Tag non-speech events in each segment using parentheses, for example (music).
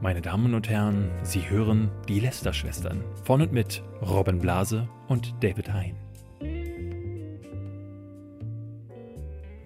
Meine Damen und Herren, Sie hören die Lester-Schwestern von und mit Robin Blase und David Hein.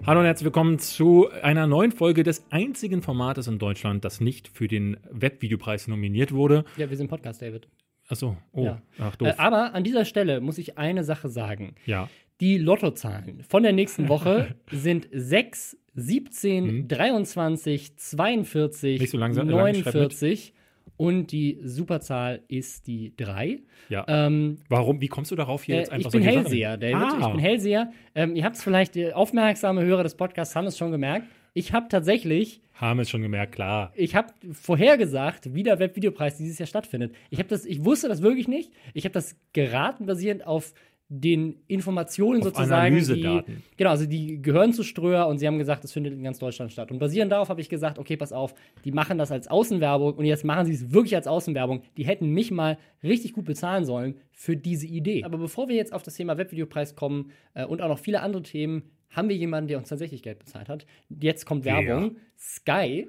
Hallo und herzlich willkommen zu einer neuen Folge des einzigen Formates in Deutschland, das nicht für den Webvideopreis nominiert wurde. Ja, wir sind Podcast, David. Achso, oh, Ja. ach doof. Äh, aber an dieser Stelle muss ich eine Sache sagen. ja, Die Lottozahlen von der nächsten Woche (laughs) sind 6, 17, 23, 42, Mhm. Nicht so langsam, lang, schreib mit. 49 und die Superzahl ist die 3. ja. Ähm, Warum, wie kommst du darauf hier äh, jetzt einfach ich bin Hellseher? David. Ah. Ich bin Hellseher. Ähm, ihr habt es vielleicht, äh, aufmerksame Hörer des Podcasts haben es schon gemerkt. Ich habe tatsächlich Haben es schon gemerkt, klar. ich habe vorhergesagt, wie der Webvideopreis dieses Jahr stattfindet. Ich habe das, ich wusste das wirklich nicht. Ich habe das geraten basierend auf den Informationen Auf sozusagen, die, Analysedaten. genau, also die gehören zu Ströer und sie haben gesagt, es findet in ganz Deutschland statt. Und basierend darauf habe ich gesagt, okay, pass auf, die machen das als Außenwerbung und jetzt machen sie es wirklich als Außenwerbung. Die hätten mich mal richtig gut bezahlen sollen für diese Idee. Aber bevor wir jetzt auf das Thema Webvideopreis kommen äh, und auch noch viele andere Themen, haben wir jemanden, der uns tatsächlich Geld bezahlt hat. Jetzt kommt Wer? Werbung. Sky.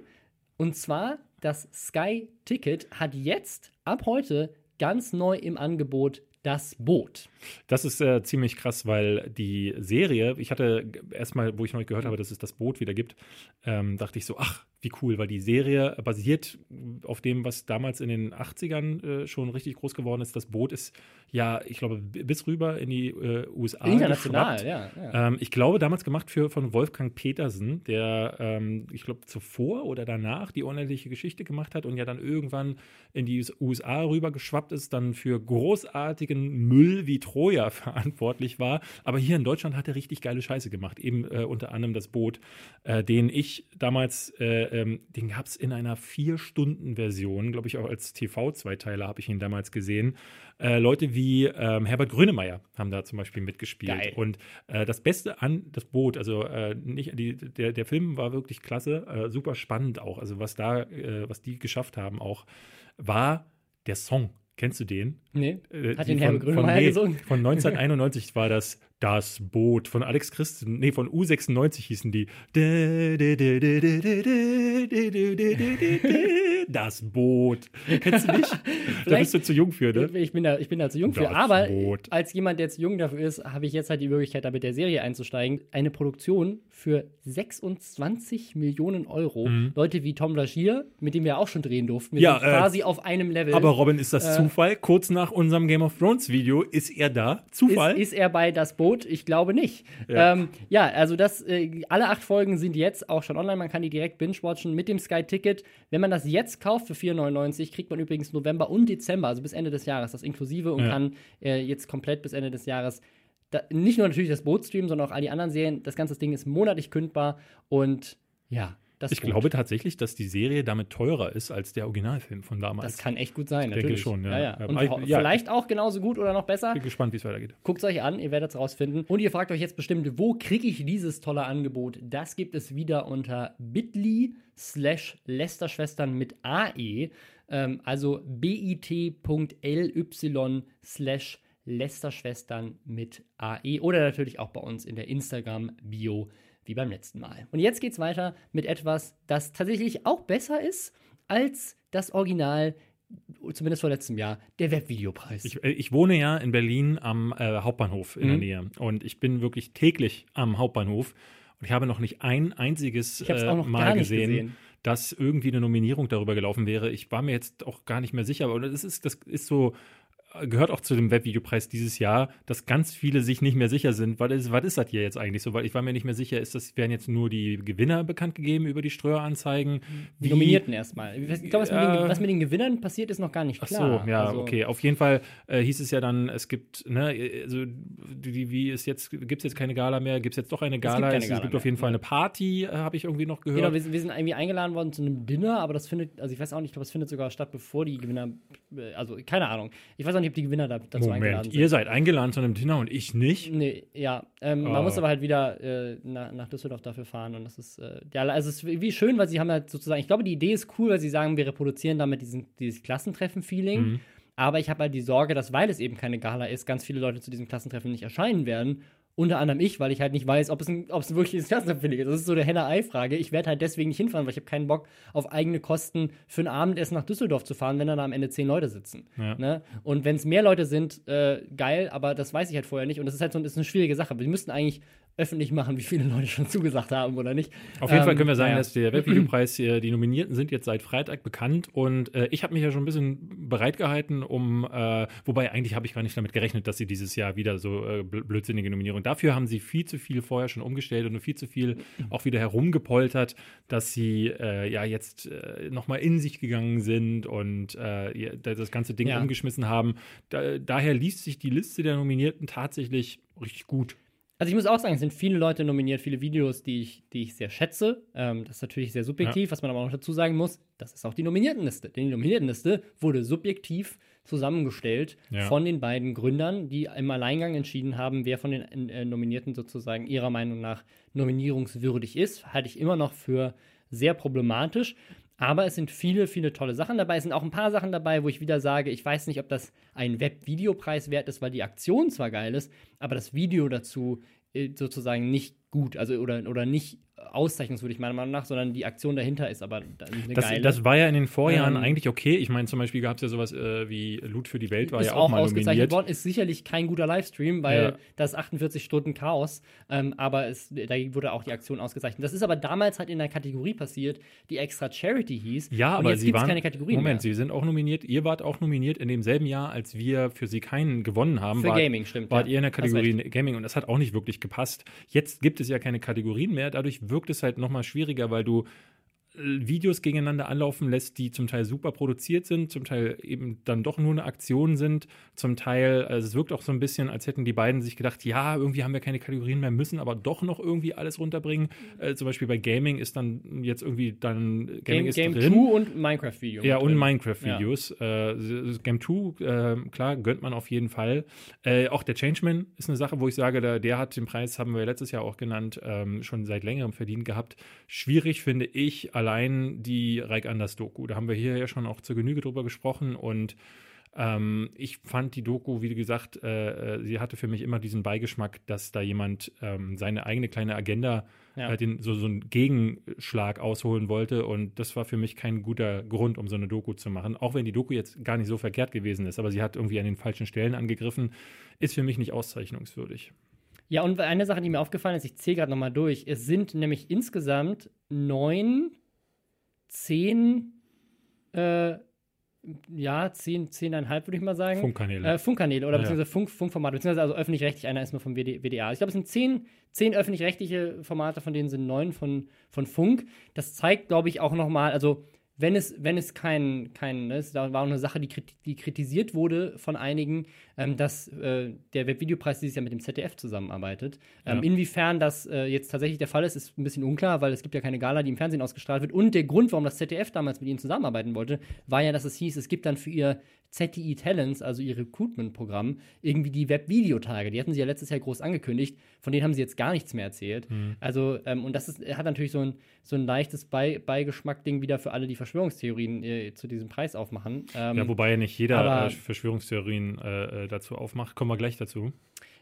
Und zwar, das Sky-Ticket hat jetzt ab heute ganz neu im Angebot das Boot. Das ist äh, ziemlich krass, weil die Serie, ich hatte erstmal, wo ich noch nicht gehört habe, dass es das Boot wieder gibt, ähm, dachte ich so, ach, wie cool, weil die Serie basiert auf dem, was damals in den 80ern äh, schon richtig groß geworden ist. Das Boot ist ja, ich glaube, bis rüber in die äh, USA. International, ja. ja. Ähm, ich glaube, damals gemacht für, von Wolfgang Petersen, der, ähm, ich glaube, zuvor oder danach die unendliche Geschichte gemacht hat und ja dann irgendwann in die USA rüber geschwappt ist, dann für großartigen Müll wie Troja (laughs) verantwortlich war. Aber hier in Deutschland hat er richtig geile Scheiße gemacht. Eben äh, unter anderem das Boot, äh, den ich damals, äh, ähm, den gab es in einer Vier-Stunden-Version, glaube ich, auch als TV-Zweiteiler habe ich ihn damals gesehen. Äh, Leute wie ähm, Herbert Grönemeyer haben da zum Beispiel mitgespielt. Geil. Und äh, das Beste an das Boot, also äh, nicht die, der, der Film war wirklich klasse, äh, super spannend auch. Also was da, äh, was die geschafft haben auch, war der Song. Kennst du den? Nee. Äh, Hat den von, Herbert Grönemeyer gesungen? von (laughs) 1991 war das Das Boot von Alex Christen, nee, von U96 hießen die. Das Boot. Kennst du nicht? da bist du zu jung für, ne? Ich bin, da, ich bin da zu jung für. Das Aber Boot. als jemand, der zu jung dafür ist, habe ich jetzt halt die Möglichkeit, da mit der Serie einzusteigen. Eine Produktion für 26 Millionen Euro. Leute wie Tom Lagier, mit dem wir auch schon drehen durften. Wir Mhm. Ja, sind äh, quasi auf einem Level. Aber Robin, ist das Äh, Zufall? Kurz nach unserem Game of Thrones Video ist er da? Zufall? Ist, ist er bei das Boot? Ich glaube nicht. Ja. Ähm, ja also das, äh, alle acht Folgen sind jetzt auch schon online. Man kann die direkt binge-watchen mit dem Sky-Ticket. Wenn man das jetzt kauft für 4,99, kriegt man übrigens November und Dezember, also bis Ende des Jahres, das inklusive und Ja. kann äh, jetzt komplett bis Ende des Jahres da, nicht nur natürlich das Boot streamen, sondern auch all die anderen Serien. Das ganze Ding ist monatlich kündbar und ja, das ich Boot. glaube tatsächlich, dass die Serie damit teurer ist als der Originalfilm von damals. das kann echt gut sein, denke natürlich. schon, ja. ja, Ja, Und ich- ja. vielleicht auch genauso gut oder noch besser. bin gespannt, wie es weitergeht. Guckt es euch an, ihr werdet es rausfinden. Und ihr fragt euch jetzt bestimmt, wo kriege ich dieses tolle Angebot? Das gibt es wieder unter bit.ly slash Lästerschwestern mit AE. Ähm, also bit.ly slash Lästerschwestern mit AE. Oder natürlich auch bei uns in der Instagram-Bio wie beim letzten Mal. Und jetzt geht's weiter mit etwas, das tatsächlich auch besser ist als das Original, zumindest vor letztem Jahr, der Webvideopreis. Ich, äh, ich wohne ja in Berlin am äh, Hauptbahnhof in der Mhm. Nähe und ich bin wirklich täglich am Hauptbahnhof und ich habe noch nicht ein einziges äh, Mal gesehen, gesehen. dass irgendwie eine Nominierung darüber gelaufen wäre. Ich war mir jetzt auch gar nicht mehr sicher, aber das ist, das ist so gehört auch zu dem Webvideopreis dieses Jahr, dass ganz viele sich nicht mehr sicher sind, was ist, was ist das hier jetzt eigentlich so? Weil ich war mir nicht mehr sicher, ist das, werden jetzt nur die Gewinner bekannt gegeben über die Streueranzeigen? Die Nominierten erstmal. Ich glaube, was, mit den- Ja. was mit den Gewinnern passiert, ist noch gar nicht Ach klar. so, ja, Also, okay. Auf jeden Fall äh, hieß es ja dann, es gibt, ne, also die, wie ist jetzt, gibt es jetzt keine Gala mehr? Gibt es jetzt doch eine Gala? keine es, Gala gibt auf jeden Fall eine Party, äh, habe ich irgendwie noch gehört. Genau, wir, sind- wir sind irgendwie eingeladen worden zu einem Dinner, aber das findet, also ich weiß auch nicht, ich glaube, es findet sogar statt, bevor die Gewinner, äh, also keine Ahnung. Ich weiß auch nicht, ob die Gewinner da, dazu eingeladen Moment, sind. ihr seid eingeladen zu einem Dinner und ich nicht? Nee, ja. Ähm, Oh. Man muss aber halt wieder äh, nach, nach Düsseldorf dafür fahren und das ist, äh, ja, also es ist wie schön, weil sie haben halt sozusagen, ich glaube, die Idee ist cool, weil sie sagen, wir reproduzieren damit diesen, dieses Klassentreffen-Feeling. Mhm. Aber ich habe halt die Sorge, dass, weil es eben keine Gala ist, ganz viele Leute zu diesem Klassentreffen nicht erscheinen werden. Unter anderem ich, weil ich halt nicht weiß, ob es ein, ob es ein wirkliches Klassenempfindlich ist. Das ist so eine Henne-Ei-Frage. Ich werde halt deswegen nicht hinfahren, weil ich habe keinen Bock, auf eigene Kosten für ein Abendessen nach Düsseldorf zu fahren, wenn dann am Ende zehn Leute sitzen. Ja. Ne? Und wenn es mehr Leute sind, äh, geil, aber das weiß ich halt vorher nicht. Und das ist halt so das ist eine schwierige Sache. Wir müssten eigentlich öffentlich machen, wie viele Leute schon zugesagt haben oder nicht. Auf jeden Ähm, Fall können wir sagen, naja. dass der Webvideopreis, (clears throat) die Nominierten sind jetzt seit Freitag bekannt und äh, ich habe mich ja schon ein bisschen bereit gehalten, um, äh, wobei eigentlich habe ich gar nicht damit gerechnet, dass sie dieses Jahr wieder so äh, bl- blödsinnige Nominierung. Dafür haben sie viel zu viel vorher schon umgestellt und viel zu viel auch wieder herumgepoltert, dass sie äh, ja jetzt äh, nochmal in sich gegangen sind und äh, ja, das ganze Ding Ja. umgeschmissen haben. Da, daher liest sich die Liste der Nominierten tatsächlich richtig gut. Also ich muss auch sagen, es sind viele Leute nominiert, viele Videos, die ich, die ich sehr schätze. Ähm, das ist natürlich sehr subjektiv, was man aber auch noch dazu sagen muss. Das ist auch die Nominiertenliste. Denn die Nominiertenliste wurde subjektiv zusammengestellt Ja. von den beiden Gründern, die im Alleingang entschieden haben, wer von den äh, Nominierten sozusagen ihrer Meinung nach nominierungswürdig ist. Halte ich immer noch für sehr problematisch. Aber es sind viele, viele tolle Sachen dabei. Es sind auch ein paar Sachen dabei, wo ich wieder sage, ich weiß nicht, ob das ein Webvideopreis wert ist, weil die Aktion zwar geil ist, aber das Video dazu äh, sozusagen nicht gut, also oder, oder nicht auszeichnungswürdig meiner Meinung nach, sondern die Aktion dahinter ist aber eine Das, geile. das war ja in den Vorjahren Ähm, eigentlich okay. Ich meine, zum Beispiel gab es ja sowas äh, wie Loot für die Welt, war ja auch, auch mal ausgezeichnet nominiert. worden, ist sicherlich kein guter Livestream, weil Ja. das ist 48 Stunden Chaos, ähm, aber es, da wurde auch die Aktion ausgezeichnet. Das ist aber damals halt in der Kategorie passiert, die extra Charity hieß. Ja, aber jetzt sie waren. keine Kategorien Moment, mehr. sie sind auch nominiert. Ihr wart auch nominiert in demselben Jahr, als wir für sie keinen gewonnen haben. Für wart, Gaming, stimmt, Wart ja. ihr in der Kategorie Gaming und das hat auch nicht wirklich gepasst. Jetzt gibt es ja keine Kategorien mehr. Dadurch wirkt es halt nochmal schwieriger, weil du Videos gegeneinander anlaufen lässt, die zum Teil super produziert sind, zum Teil eben dann doch nur eine Aktion sind, zum Teil, also es wirkt auch so ein bisschen, als hätten die beiden sich gedacht, ja, irgendwie haben wir keine Kategorien mehr, müssen aber doch noch irgendwie alles runterbringen. Äh, zum Beispiel bei Gaming ist dann jetzt irgendwie dann Gaming Game, ist Game drin. 2 und Minecraft-Video. Ja, und. Minecraft-Videos. Äh, Game 2, äh, klar, gönnt man auf jeden Fall. Äh, auch der Changeman ist eine Sache, wo ich sage, der, der hat den Preis, haben wir letztes Jahr auch genannt, ähm, schon seit längerem verdient gehabt. Schwierig finde ich allein die Reik Anders Doku. Da haben wir hier ja schon auch zur Genüge drüber gesprochen und ähm, ich fand die Doku, wie gesagt, äh, äh, sie hatte für mich immer diesen Beigeschmack, dass da jemand ähm, seine eigene kleine Agenda, Ja. äh, den, so, so einen Gegenschlag ausholen wollte. Und das war für mich kein guter Grund, um so eine Doku zu machen. Auch wenn die Doku jetzt gar nicht so verkehrt gewesen ist, aber sie hat irgendwie an den falschen Stellen angegriffen, ist für mich nicht auszeichnungswürdig. Ja, und eine Sache, die mir aufgefallen ist, ich zähle gerade nochmal durch. Es sind nämlich insgesamt neun, zehn, äh, ja, zehn, zehneinhalb, würde ich mal sagen. Funkkanäle. Äh, Funkkanäle oder Ja, beziehungsweise Funk, Funkformate, beziehungsweise also öffentlich-rechtlich, einer ist nur vom WD, WDR. Ich glaube, es sind zehn, zehn öffentlich-rechtliche Formate, von denen sind neun von, von Funk. Das zeigt, glaube ich, auch nochmal, also wenn es, wenn es kein, kein ne, es da war auch eine Sache, die, die kritisiert wurde von einigen, ähm, dass äh, der Webvideopreis dieses Jahr mit dem ZDF zusammenarbeitet. Ähm, Ja. Inwiefern das äh, jetzt tatsächlich der Fall ist, ist ein bisschen unklar, weil es gibt ja keine Gala, die im Fernsehen ausgestrahlt wird. Und der Grund, warum das ZDF damals mit ihnen zusammenarbeiten wollte, war ja, dass es hieß, es gibt dann für ihr ZTI Talents, also ihr Recruitment-Programm, irgendwie die Webvideotage. Die hatten sie ja letztes Jahr groß angekündigt. Von denen haben sie jetzt gar nichts mehr erzählt. Mhm. Also, ähm, und das ist, hat natürlich so ein, so ein leichtes Bei Beigeschmack-Ding wieder für alle, die Verschwörungstheorien äh, zu diesem Preis aufmachen. Ähm, ja, wobei ja nicht jeder aber- äh, Verschwörungstheorien äh, äh, dazu aufmacht. Kommen wir gleich dazu.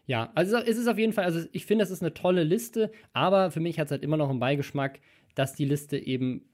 Ja, also es ist auf jeden Fall, also ich finde, es ist eine tolle Liste, aber für mich hat es halt immer noch einen Beigeschmack, dass die Liste eben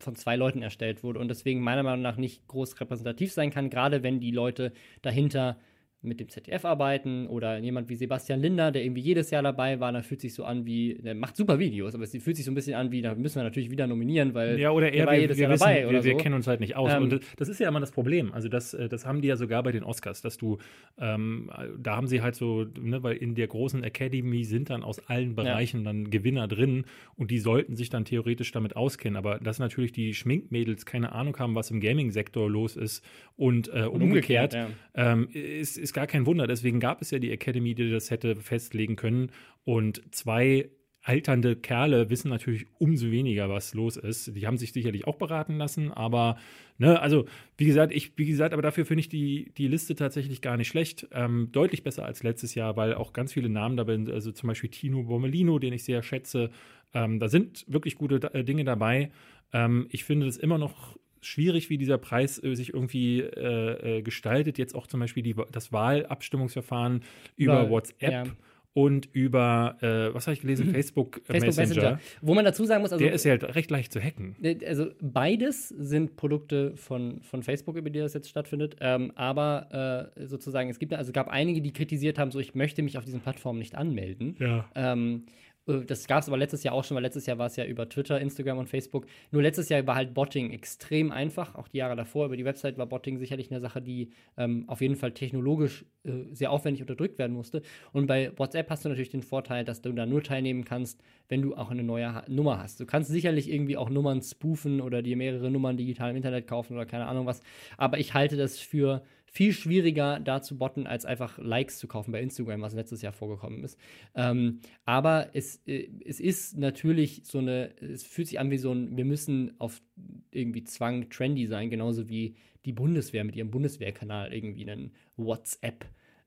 von zwei Leuten erstellt wurde und deswegen meiner Meinung nach nicht groß repräsentativ sein kann, gerade wenn die Leute dahinter mit dem ZDF arbeiten oder jemand wie Sebastian Linder, der irgendwie jedes Jahr dabei war, dann fühlt sich so an wie, der macht super Videos, aber es fühlt sich so ein bisschen an wie, da müssen wir natürlich wieder nominieren, weil Ja, oder der eher, war wir, jedes wir, Jahr wissen, dabei wir, oder wir so. kennen uns halt nicht aus. Ähm, und das, ist ja immer das Problem. Also das, äh, das haben die ja sogar bei den Oscars, dass du, ähm, da haben sie halt so, ne, weil in der großen Academy sind dann aus allen Bereichen dann Gewinner drin und die sollten sich dann theoretisch damit auskennen. Aber dass natürlich die Schminkmädels keine Ahnung haben, was im Gaming-Sektor los ist und, äh, und umgekehrt, ja. ähm, ist, ist gar kein Wunder. Deswegen gab es ja die Academy, die das hätte festlegen können. Und zwei alternde Kerle wissen natürlich umso weniger, was los ist. Die haben sich sicherlich auch beraten lassen, aber ne, also wie gesagt, ich, wie gesagt, aber dafür finde ich die, die Liste tatsächlich gar nicht schlecht. Ähm, deutlich besser als letztes Jahr, weil auch ganz viele Namen dabei sind, also zum Beispiel Tino Bommelino, den ich sehr schätze. Ähm, da sind wirklich gute äh, Dinge dabei. Ähm, ich finde das immer noch schwierig, wie dieser Preis äh, sich irgendwie äh, äh, gestaltet. Jetzt auch zum Beispiel die, das Wahlabstimmungsverfahren über Über- WhatsApp. ja. und über, äh, was habe ich gelesen, (clears throat) Facebook, äh, Facebook Messenger. Messenger. Wo man dazu sagen muss, also Der ist ja halt recht leicht zu hacken. Äh, Also beides sind Produkte von, von Facebook, über die das jetzt stattfindet. Ähm, aber äh, sozusagen, es gibt also gab einige, die kritisiert haben, so ich möchte mich auf diesen Plattformen nicht anmelden. Ja. Ähm, äh, das gab es aber letztes Jahr auch schon, weil letztes Jahr war es ja über Twitter, Instagram und Facebook. Nur letztes Jahr war halt Botting extrem einfach. Auch die Jahre davor über die Website war Botting sicherlich eine Sache, die ähm, auf jeden Fall technologisch äh, sehr aufwendig unterdrückt werden musste. Und bei WhatsApp hast du natürlich den Vorteil, dass du da nur teilnehmen kannst, wenn du auch eine neue ha Nummer hast. Du kannst sicherlich irgendwie auch Nummern spoofen oder dir mehrere Nummern digital im Internet kaufen oder keine Ahnung was. Aber ich halte das für viel schwieriger, da zu botten, als einfach Likes zu kaufen bei Instagram, was letztes Jahr vorgekommen ist. Ähm, aber es, äh, es ist natürlich so eine, es fühlt sich an wie so ein, wir müssen auf irgendwie Zwang trendy sein, genauso wie die Bundeswehr mit ihrem Bundeswehrkanal irgendwie einen WhatsApp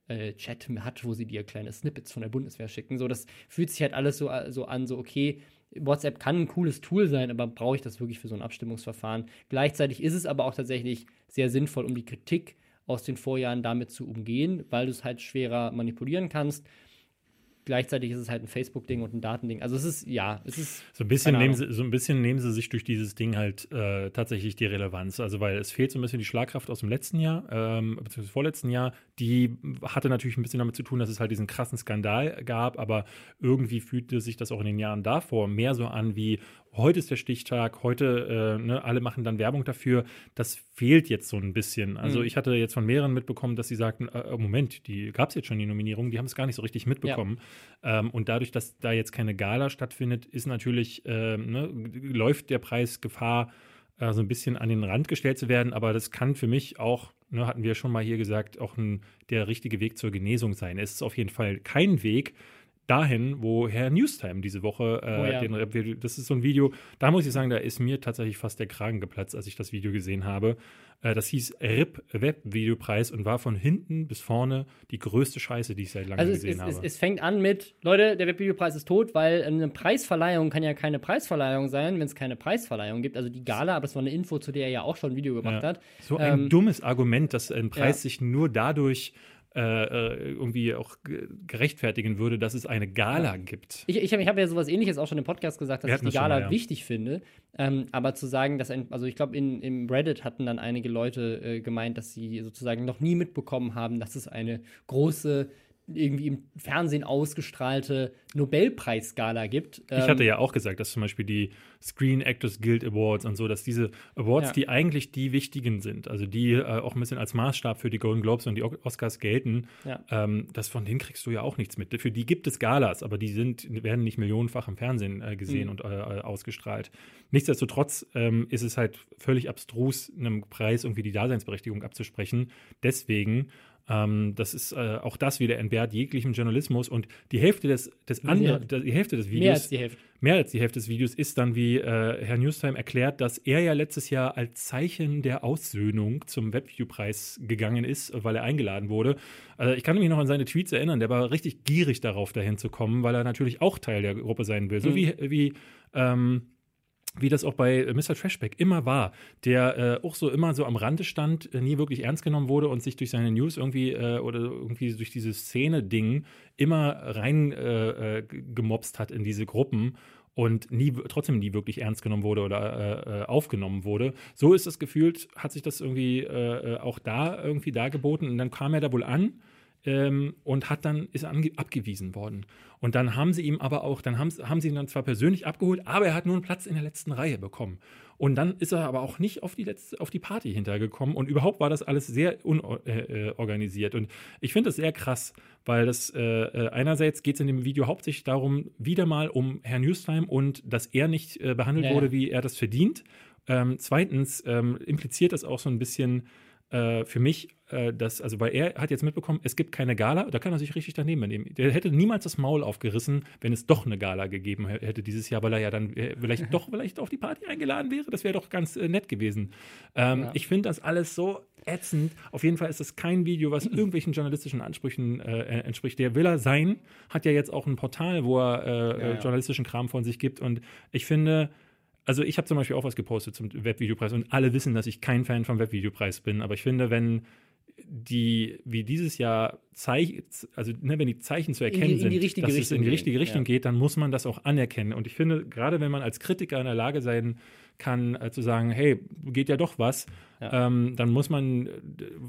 äh, Chat hat, wo sie dir kleine Snippets von der Bundeswehr schicken. So, das fühlt sich halt alles so, so an, so okay, WhatsApp kann ein cooles Tool sein, aber brauche ich das wirklich für so ein Abstimmungsverfahren? Gleichzeitig ist es aber auch tatsächlich sehr sinnvoll, um die Kritik aus den Vorjahren damit zu umgehen, weil du es halt schwerer manipulieren kannst. Gleichzeitig ist es halt ein Facebook-Ding und ein Datending. Also es ist, ja, es ist. So ein bisschen, nehmen sie, so ein bisschen nehmen sie sich durch dieses Ding halt äh, tatsächlich die Relevanz. Also, weil es fehlt so ein bisschen die Schlagkraft aus dem letzten Jahr, ähm, beziehungsweise vorletzten Jahr. Die hatte natürlich ein bisschen damit zu tun, dass es halt diesen krassen Skandal gab, aber irgendwie fühlte sich das auch in den Jahren davor mehr so an wie, heute ist der Stichtag, heute, äh, ne, alle machen dann Werbung dafür. Das fehlt jetzt so ein bisschen. Also, Mhm. ich hatte jetzt von mehreren mitbekommen, dass sie sagten, äh, Moment, die gab es jetzt schon die Nominierung, die haben es gar nicht so richtig mitbekommen. Ähm, und dadurch, dass da jetzt keine Gala stattfindet, ist natürlich, ähm, ne, läuft der Preis Gefahr, äh, so ein bisschen an den Rand gestellt zu werden. Aber das kann für mich auch, ne, hatten wir schon mal hier gesagt, auch ein, der richtige Weg zur Genesung sein. Es ist auf jeden Fall kein Weg dahin, wo Herr Newstime diese Woche äh, Oh ja. den das ist so ein Video, da muss ich sagen, da ist mir tatsächlich fast der Kragen geplatzt, als ich das Video gesehen habe. Äh, das hieß RIP Web Videopreis und war von hinten bis vorne die größte Scheiße, die ich seit langem Also es, gesehen es, habe. es, es fängt an mit, Leute, der Webvideopreis ist tot, weil eine Preisverleihung kann ja keine Preisverleihung sein, wenn es keine Preisverleihung gibt. Also die Gala, aber das war eine Info, zu der er ja auch schon ein Video gemacht Ja. hat. So ein Ähm, dummes Argument, dass ein Preis ja. sich nur dadurch äh, äh, irgendwie auch ge- gerechtfertigen würde, dass es eine Gala gibt. Ich, ich habe hab ja sowas ähnliches auch schon im Podcast gesagt, dass ich die Gala mal, ja. wichtig finde. Ähm, aber zu sagen, dass ein, also ich glaube, im Reddit hatten dann einige Leute äh, gemeint, dass sie sozusagen noch nie mitbekommen haben, dass es eine große, irgendwie im Fernsehen ausgestrahlte Nobelpreisgala gibt. Ich hatte ja auch gesagt, dass zum Beispiel die Screen Actors Guild Awards und so, dass diese Awards, Ja. die eigentlich die wichtigen sind, also die äh, auch ein bisschen als Maßstab für die Golden Globes und die Oscars gelten, Ja. ähm, das von denen kriegst du ja auch nichts mit. Für die gibt es Galas, aber die sind, werden nicht millionenfach im Fernsehen äh, gesehen Mhm. und äh, ausgestrahlt. Nichtsdestotrotz ähm, ist es halt völlig abstrus, einem Preis irgendwie die Daseinsberechtigung abzusprechen. Deswegen ähm, das ist äh, auch das wieder entbehrt jeglichem Journalismus und die Hälfte des, des anderen, die Hälfte des Videos mehr als die Hälfte. mehr als die Hälfte des Videos ist dann, wie äh, Herr Newstime erklärt, dass er ja letztes Jahr als Zeichen der Aussöhnung zum Webvideopreis gegangen ist, weil er eingeladen wurde. Also ich kann mich noch an seine Tweets erinnern, der war richtig gierig darauf, dahin zu kommen, weil er natürlich auch Teil der Gruppe sein will. So Mhm. wie, wie ähm, wie das auch bei äh, Mr. Trashback immer war, der äh, auch so immer so am Rande stand, äh, nie wirklich ernst genommen wurde und sich durch seine News irgendwie äh, oder irgendwie durch dieses Szene-Ding immer rein äh, äh, hat in diese Gruppen und nie trotzdem nie wirklich ernst genommen wurde oder äh, aufgenommen wurde. So ist das gefühlt, hat sich das irgendwie äh, auch da irgendwie dargeboten und dann kam er da wohl an ähm, und hat dann ist abgewiesen worden. Und dann haben sie ihm aber auch, dann haben, haben sie ihn dann zwar persönlich abgeholt, aber er hat nur einen Platz in der letzten Reihe bekommen. Und dann ist er aber auch nicht auf die letzte, auf die Party hintergekommen. Und überhaupt war das alles sehr unorganisiert. Äh, äh, und ich finde das sehr krass, weil das äh, äh, einerseits geht es in dem Video hauptsächlich darum, wieder mal um Herrn Newstime und dass er nicht äh, behandelt Ja, ja. wurde, wie er das verdient. Ähm, zweitens ähm, impliziert das auch so ein bisschen äh, für mich, äh, dass, also weil er hat jetzt mitbekommen, es gibt keine Gala, da kann er sich richtig daneben nehmen. Der hätte niemals das Maul aufgerissen, wenn es doch eine Gala gegeben hä- hätte dieses Jahr, weil er ja dann äh, vielleicht (laughs) doch vielleicht auf die Party eingeladen wäre. Das wäre doch ganz äh, nett gewesen. Ähm, Ja. Ich finde das alles so ätzend. Auf jeden Fall ist das kein Video, was (laughs) irgendwelchen journalistischen Ansprüchen äh, äh, entspricht. Der will er sein, hat ja jetzt auch ein Portal, wo er Ja, ja. journalistischen Kram von sich gibt. Und ich finde, also ich habe zum Beispiel auch was gepostet zum Webvideopreis und alle wissen, dass ich kein Fan vom Webvideopreis bin, aber ich finde, wenn die, wie dieses Jahr Zeich, also ne, wenn die Zeichen zu erkennen in die sind, richtige dass es Richtung in die richtige Richtung ja. geht, dann muss man das auch anerkennen. Und ich finde, gerade wenn man als Kritiker in der Lage sein kann, äh, zu sagen, hey, geht ja doch was, Ja. ähm, dann muss man,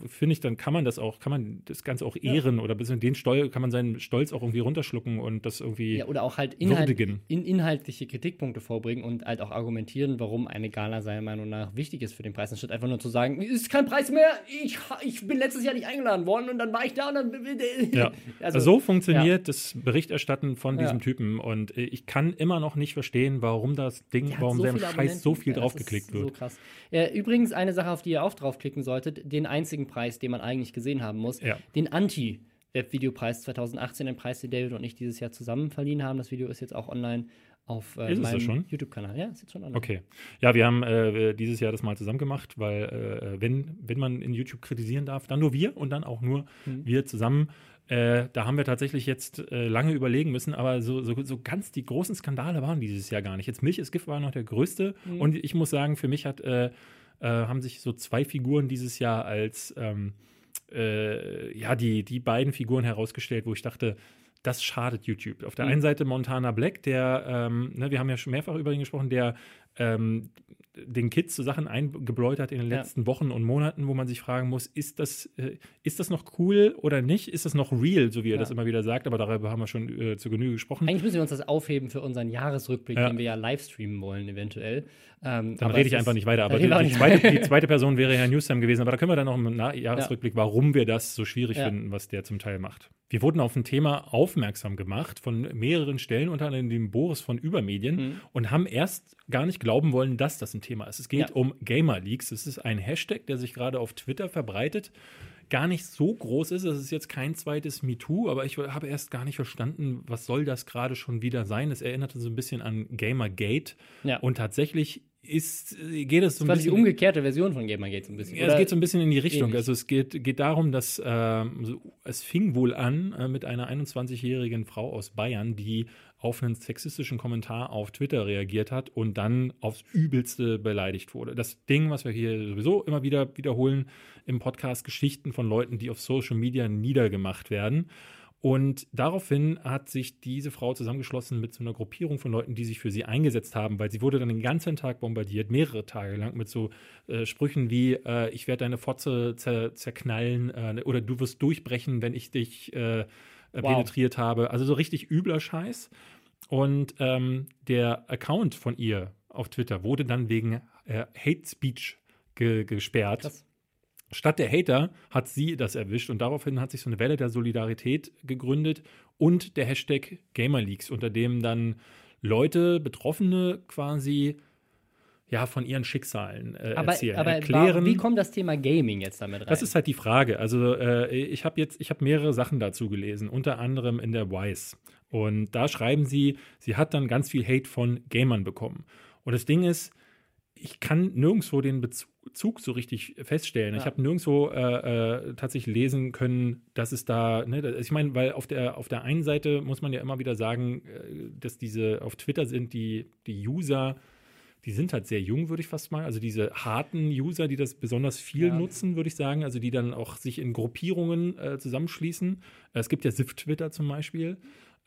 finde ich, dann kann man das auch, kann man das Ganze auch ehren oder bisschen den Stolz, kann man seinen Stolz auch irgendwie runterschlucken und das irgendwie Ja, oder auch halt Inhalt, in, inhaltliche Kritikpunkte vorbringen und halt auch argumentieren, warum eine Gala seiner Meinung nach wichtig ist für den Preis, anstatt einfach nur zu sagen, ist kein Preis mehr, ich, ich bin letztes Jahr nicht eingeladen worden und dann war ich da und dann. (laughs) Ja. Also, so funktioniert das Berichterstatten von Ja. diesem Typen und äh, ich kann immer noch nicht verstehen, warum das Ding, warum so viele Scheiß so. Viel Ja, draufgeklickt wird. So krass. Äh, übrigens, eine Sache, auf die ihr auch draufklicken solltet: den einzigen Preis, den man eigentlich gesehen haben muss, Ja. den Anti. Webvideopreis 2018, den Preis, den David und ich dieses Jahr zusammen verliehen haben. Das Video ist jetzt auch online auf äh, meinem? YouTube-Kanal. Ja, ist jetzt schon online. Okay. Ja, wir haben äh, dieses Jahr das mal zusammen gemacht, weil äh, wenn, wenn man in YouTube kritisieren darf, dann nur wir und dann auch nur Mhm. wir zusammen. Äh, da haben wir tatsächlich jetzt äh, lange überlegen müssen, aber so, so, so ganz die großen Skandale waren dieses Jahr gar nicht. Jetzt Milch ist Gift war noch der größte Mhm. und ich muss sagen, für mich hat, äh, äh, haben sich so zwei Figuren dieses Jahr als ähm, äh, ja, die, die beiden Figuren herausgestellt, wo ich dachte, das schadet YouTube. Auf der Mhm. einen Seite Montana Black, der, ähm, ne, wir haben ja schon mehrfach über ihn gesprochen, der ähm, den Kids so Sachen eingebläut hat in den Ja. letzten Wochen und Monaten, wo man sich fragen muss, ist das, äh, ist das noch cool oder nicht? Ist das noch real, so wie er Ja. das immer wieder sagt? Aber darüber haben wir schon äh, zu Genüge gesprochen. Eigentlich müssen wir uns das aufheben für unseren Jahresrückblick, Ja. den wir ja live streamen wollen, eventuell. Ähm, Dann rede ich einfach nicht weiter. Aber die, die, zweite, die zweite Person wäre Herr (laughs) Newsam gewesen. Aber da können wir dann noch im Na- Jahresrückblick, warum wir das so schwierig Ja. finden, was der zum Teil macht. Wir wurden auf ein Thema aufmerksam gemacht von mehreren Stellen, unter anderem dem Boris von Übermedien, Mhm. und haben erst gar nicht glauben wollen, dass das ein Thema ist. Es geht Ja. um Gamer Leaks. Es ist ein Hashtag, der sich gerade auf Twitter verbreitet. Gar nicht so groß ist. Es ist jetzt kein zweites MeToo, aber ich habe erst gar nicht verstanden, was soll das gerade schon wieder sein. Es erinnerte so ein bisschen an Gamergate. Ja. Und tatsächlich ist, geht es so ein Das war die bisschen. umgekehrte Version von Gamergate so ein bisschen. Ja, es geht so ein bisschen in die Richtung. ähnlich. Also es geht, geht darum, dass so, es fing wohl an äh, mit einer 21-jährigen Frau aus Bayern, die auf einen sexistischen Kommentar auf Twitter reagiert hat und dann aufs Übelste beleidigt wurde. Das Ding, was wir hier sowieso immer wieder wiederholen im Podcast, Geschichten von Leuten, die auf Social Media niedergemacht werden. Und daraufhin hat sich diese Frau zusammengeschlossen mit so einer Gruppierung von Leuten, die sich für sie eingesetzt haben, weil sie wurde dann den ganzen Tag bombardiert, mehrere Tage lang mit so äh, Sprüchen wie äh, ich werde deine Fotze zer zerknallen äh, oder du wirst durchbrechen, wenn ich dich äh, Wow. penetriert habe. Also so richtig übler Scheiß. Und ähm, der Account von ihr auf Twitter wurde dann wegen äh, Hate Speech ge gesperrt. Krass. Statt der Hater hat sie das erwischt und daraufhin hat sich so eine Welle der Solidarität gegründet und der Hashtag GamerLeaks, unter dem dann Leute, Betroffene quasi ja von ihren Schicksalen äh, Aber, erzählen, aber erklären. wie kommt das Thema Gaming jetzt damit rein? Das ist halt die Frage. Also äh, ich habe jetzt, ich habe mehrere Sachen dazu gelesen, unter anderem in der Wise. Und da schreiben sie, sie hat dann ganz viel Hate von Gamern bekommen. Und das Ding ist, ich kann nirgendwo den Bezug so richtig feststellen. Ich Ja. habe nirgendwo äh, äh, tatsächlich lesen können, dass es da, ne, ich meine, weil auf der, auf der einen Seite muss man ja immer wieder sagen, äh, dass diese auf Twitter sind die, die User, die sind halt sehr jung, würde ich fast mal. Also diese harten User, die das besonders viel Ja. nutzen, würde ich sagen. Also die dann auch sich in Gruppierungen äh, zusammenschließen. Es gibt ja SIF-Twitter zum Beispiel.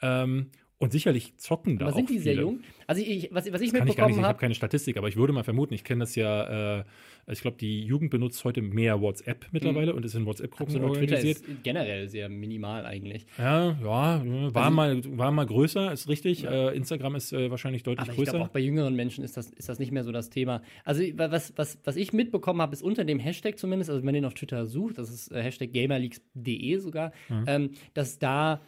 Ähm, und sicherlich zocken da aber auch sind die sehr viele. jung? Also ich, was, was ich Das kann ich gar nicht, mitbekommen ich habe keine Statistik, aber ich würde mal vermuten, ich kenne das ja, äh, ich glaube, die Jugend benutzt heute mehr WhatsApp mittlerweile und ist in WhatsApp-Gruppen Absolut, Twitter organisiert. ist generell sehr minimal eigentlich. Ja, ja, war, Also- mal, war mal größer, ist richtig. Ja. Äh, Instagram ist äh, wahrscheinlich deutlich Aber ich größer. glaube, auch bei jüngeren Menschen ist das, ist das nicht mehr so das Thema. Also, was, was, was ich mitbekommen habe, ist unter dem Hashtag zumindest, also wenn man den auf Twitter sucht, das ist äh, Hashtag GamerLeaks.de sogar, Mhm. ähm, dass da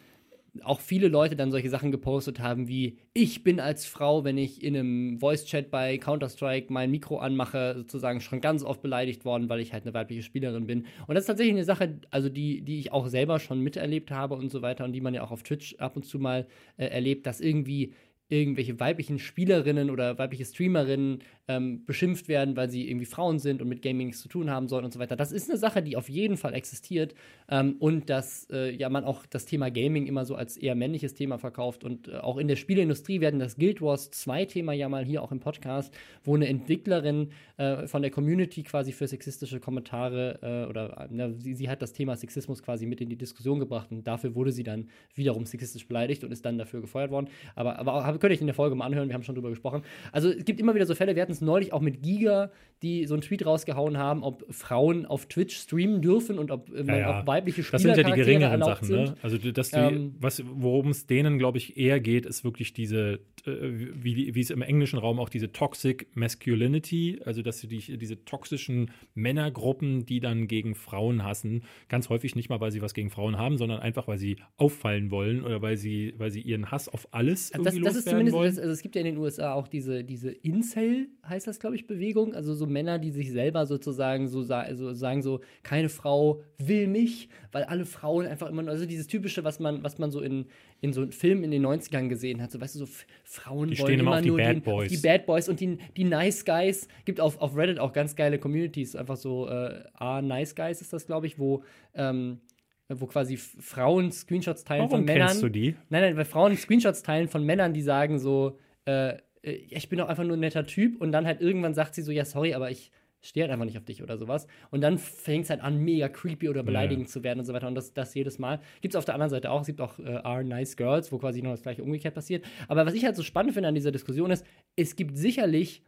auch viele Leute dann solche Sachen gepostet haben wie ich bin als Frau, wenn ich in einem Voice-Chat bei Counter-Strike mein Mikro anmache, sozusagen schon ganz oft beleidigt worden, weil ich halt eine weibliche Spielerin bin. Und das ist tatsächlich eine Sache, also die, die ich auch selber schon miterlebt habe und so weiter und die man ja auch auf Twitch ab und zu mal äh, erlebt, dass irgendwie irgendwelche weiblichen Spielerinnen oder weibliche Streamerinnen ähm, beschimpft werden, weil sie irgendwie Frauen sind und mit Gaming nichts zu tun haben sollen und so weiter. Das ist eine Sache, die auf jeden Fall existiert ähm, und dass äh, ja man auch das Thema Gaming immer so als eher männliches Thema verkauft und äh, auch in der Spieleindustrie werden das Guild Wars 2 Thema ja mal hier auch im Podcast, wo eine Entwicklerin äh, von der Community quasi für sexistische Kommentare äh, oder na, sie, sie hat das Thema Sexismus quasi mit in die Diskussion gebracht und dafür wurde sie dann wiederum sexistisch beleidigt und ist dann dafür gefeuert worden. Aber, aber aber könnte ich in der Folge mal anhören, wir haben schon drüber gesprochen. Also es gibt immer wieder so Fälle, wir hatten es neulich auch mit Giga, die so einen Tweet rausgehauen haben, ob Frauen auf Twitch streamen dürfen und ob, äh, man, Ja, ja. ob weibliche Das sind ja die geringeren Sachen, sind. ne? Also dass die, Ähm, was, worum es denen, glaube ich, eher geht, ist wirklich diese, äh, wie, es im englischen Raum auch diese Toxic Masculinity, also dass sie die, diese toxischen Männergruppen, die dann gegen Frauen hassen, ganz häufig nicht mal, weil sie was gegen Frauen haben, sondern einfach, weil sie auffallen wollen oder weil sie, weil sie ihren Hass auf alles Also Das, das ist zumindest, wollen. das, also es gibt ja in den USA auch diese, diese Incel, heißt das, glaube ich, Bewegung. Also so Männer, die sich selber sozusagen so, sa so sagen, so, keine Frau will mich, weil alle Frauen einfach immer, nur- also dieses typische, was man, was man so in, in so Filmen in den 90ern gesehen hat, so weißt du, so Frauen Die wollen immer immer die nur Bad die, Boys. auf die Bad Boys und die, die Nice Guys. Gibt auf, auf Reddit auch ganz geile Communities, einfach so, äh, A, Nice Guys ist das, glaube ich, wo, ähm, wo quasi Frauen Screenshots teilen Warum von Männern. kennst du die? Nein, nein, weil Frauen Screenshots teilen von Männern, die sagen so, äh, äh, ich bin doch einfach nur ein netter Typ und dann halt irgendwann sagt sie so, ja, sorry, aber ich stehe halt einfach nicht auf dich oder sowas. Und dann fängt es halt an, mega creepy oder beleidigend zu werden und so weiter. Und das, das jedes Mal. Gibt es auf der anderen Seite auch. Es gibt auch äh, Are Nice Girls, wo quasi noch das gleiche umgekehrt passiert. Aber was ich halt so spannend finde an dieser Diskussion ist, es gibt sicherlich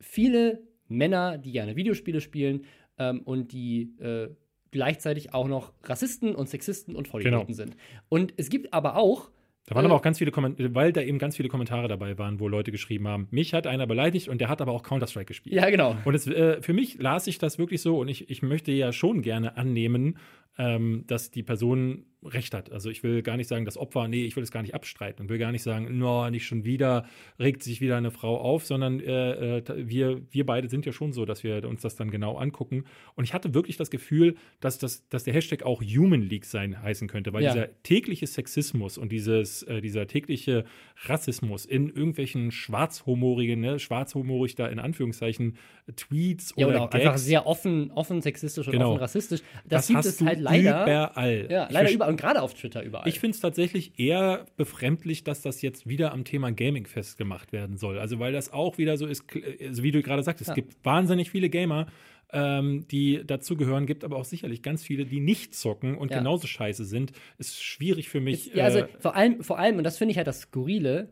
viele Männer, die gerne Videospiele spielen ähm, und die äh, gleichzeitig auch noch Rassisten und Sexisten und Vollidioten Genau. sind. Und es gibt aber auch Da waren Äh, aber auch ganz viele Kommentare, weil da eben ganz viele Kommentare dabei waren, wo Leute geschrieben haben, mich hat einer beleidigt und der hat aber auch Counter-Strike gespielt. Ja, genau. Und es, äh, für mich las ich das wirklich so und ich, ich möchte ja schon gerne annehmen, ähm, dass die Person recht hat. Also ich will gar nicht sagen, das Opfer, nee, ich will es gar nicht abstreiten und will gar nicht sagen, no, nicht schon wieder, regt sich wieder eine Frau auf, sondern äh, äh, wir, wir beide sind ja schon so, dass wir uns das dann genau angucken. Und ich hatte wirklich das Gefühl, dass, das, dass der Hashtag auch Human League sein heißen könnte, weil Ja. dieser tägliche Sexismus und dieses, äh, dieser tägliche Rassismus in irgendwelchen schwarzhumorigen, ne, schwarzhumorig da in Anführungszeichen, Tweets Ja, oder, oder auch einfach Gags, sehr offen, offen sexistisch und Genau. offen rassistisch. Das, das gibt es halt leider. überall. Ja, leider überall und gerade auf Twitter überall. Ich finde es tatsächlich eher befremdlich, dass das jetzt wieder am Thema Gaming festgemacht werden soll. Also, weil das auch wieder so ist, also wie du gerade sagst, es Ja. gibt wahnsinnig viele Gamer, ähm, die dazugehören, gibt aber auch sicherlich ganz viele, die nicht zocken und Ja. genauso scheiße sind. Ist schwierig für mich. ja, also äh, vor allem, vor allem, und das finde ich halt das Skurrile,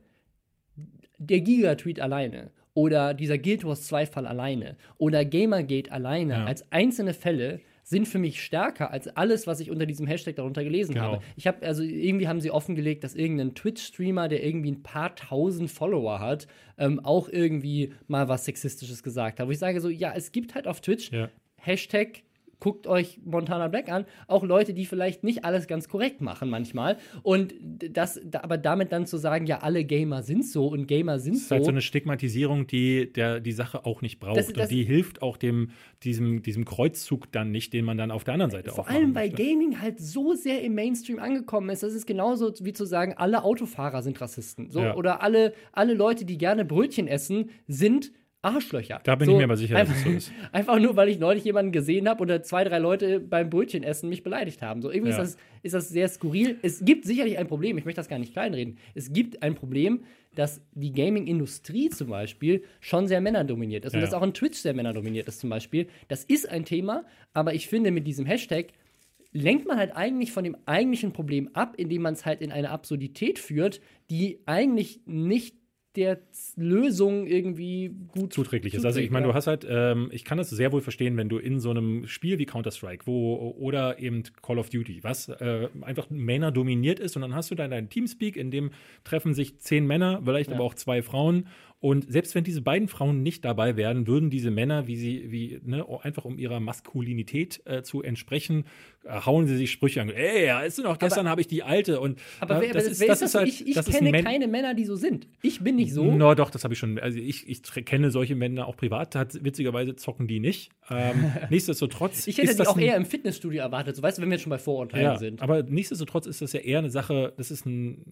der Giga-Tweet alleine oder dieser Guild Wars 2-Fall alleine oder Gamergate alleine Ja. als einzelne Fälle sind für mich stärker als alles, was ich unter diesem Hashtag darunter gelesen Genau. habe. Ich habe also irgendwie haben sie offengelegt, dass irgendein Twitch-Streamer, der irgendwie ein paar tausend Follower hat, ähm, auch irgendwie mal was Sexistisches gesagt hat. Wo ich sage so, ja, es gibt halt auf Twitch Ja. Hashtag guckt euch Montana Black an, auch Leute, die vielleicht nicht alles ganz korrekt machen manchmal. Und das, da, aber damit dann zu sagen, ja, alle Gamer sind so und Gamer sind Das ist so. halt so eine Stigmatisierung, die der, die Sache auch nicht braucht. Das- das- und die hilft auch dem, diesem, diesem Kreuzzug dann nicht, den man dann auf der anderen Seite vor allem, weil möchte. Gaming halt so sehr im Mainstream angekommen ist. Das ist genauso wie zu sagen, alle Autofahrer sind Rassisten. So, Ja. Oder alle, alle Leute, die gerne Brötchen essen, sind Arschlöcher. Da bin so, ich mir aber sicher, dass einfach, es so ist. (laughs) Einfach nur, weil ich neulich jemanden gesehen habe oder zwei, drei Leute beim Brötchenessen mich beleidigt haben. So, irgendwie Ja. ist, das, ist das sehr skurril. Es gibt sicherlich ein Problem, ich möchte das gar nicht kleinreden. Es gibt ein Problem, dass die Gaming-Industrie zum Beispiel schon sehr männerdominiert ist. Und Ja. dass auch ein Twitch sehr männerdominiert ist zum Beispiel. Das ist ein Thema, aber ich finde, mit diesem Hashtag lenkt man halt eigentlich von dem eigentlichen Problem ab, indem man es halt in eine Absurdität führt, die eigentlich nicht der Lösung irgendwie gut zuträglich ist. Also ich meine, du hast halt, ähm, ich kann das sehr wohl verstehen, wenn du in so einem Spiel wie Counter-Strike, wo oder eben Call of Duty, was äh, einfach Männer dominiert ist, und dann hast du dann deinen Teamspeak, in dem treffen sich zehn Männer, vielleicht Ja. aber auch zwei Frauen. Und selbst wenn diese beiden Frauen nicht dabei wären, würden diese Männer, wie sie, wie, ne, einfach um ihrer Maskulinität äh, zu entsprechen, äh, hauen sie sich Sprüche an. Ey, ja, ist noch, gestern habe ich die alte. Und aber äh, wer, das, wer ist das? halt- ich ich das ist kenne Men- keine Männer, die so sind. Ich bin nicht so. No, doch, das habe ich schon. Also ich, ich kenne solche Männer auch privat. Hat, witzigerweise zocken die nicht. Ähm, (laughs) nichtsdestotrotz. Ich hätte ist die das auch eher im Fitnessstudio erwartet. So weißt du, wenn wir jetzt schon bei Vorurteilen ja, sind. aber nichtsdestotrotz ist das ja eher eine Sache, das ist ein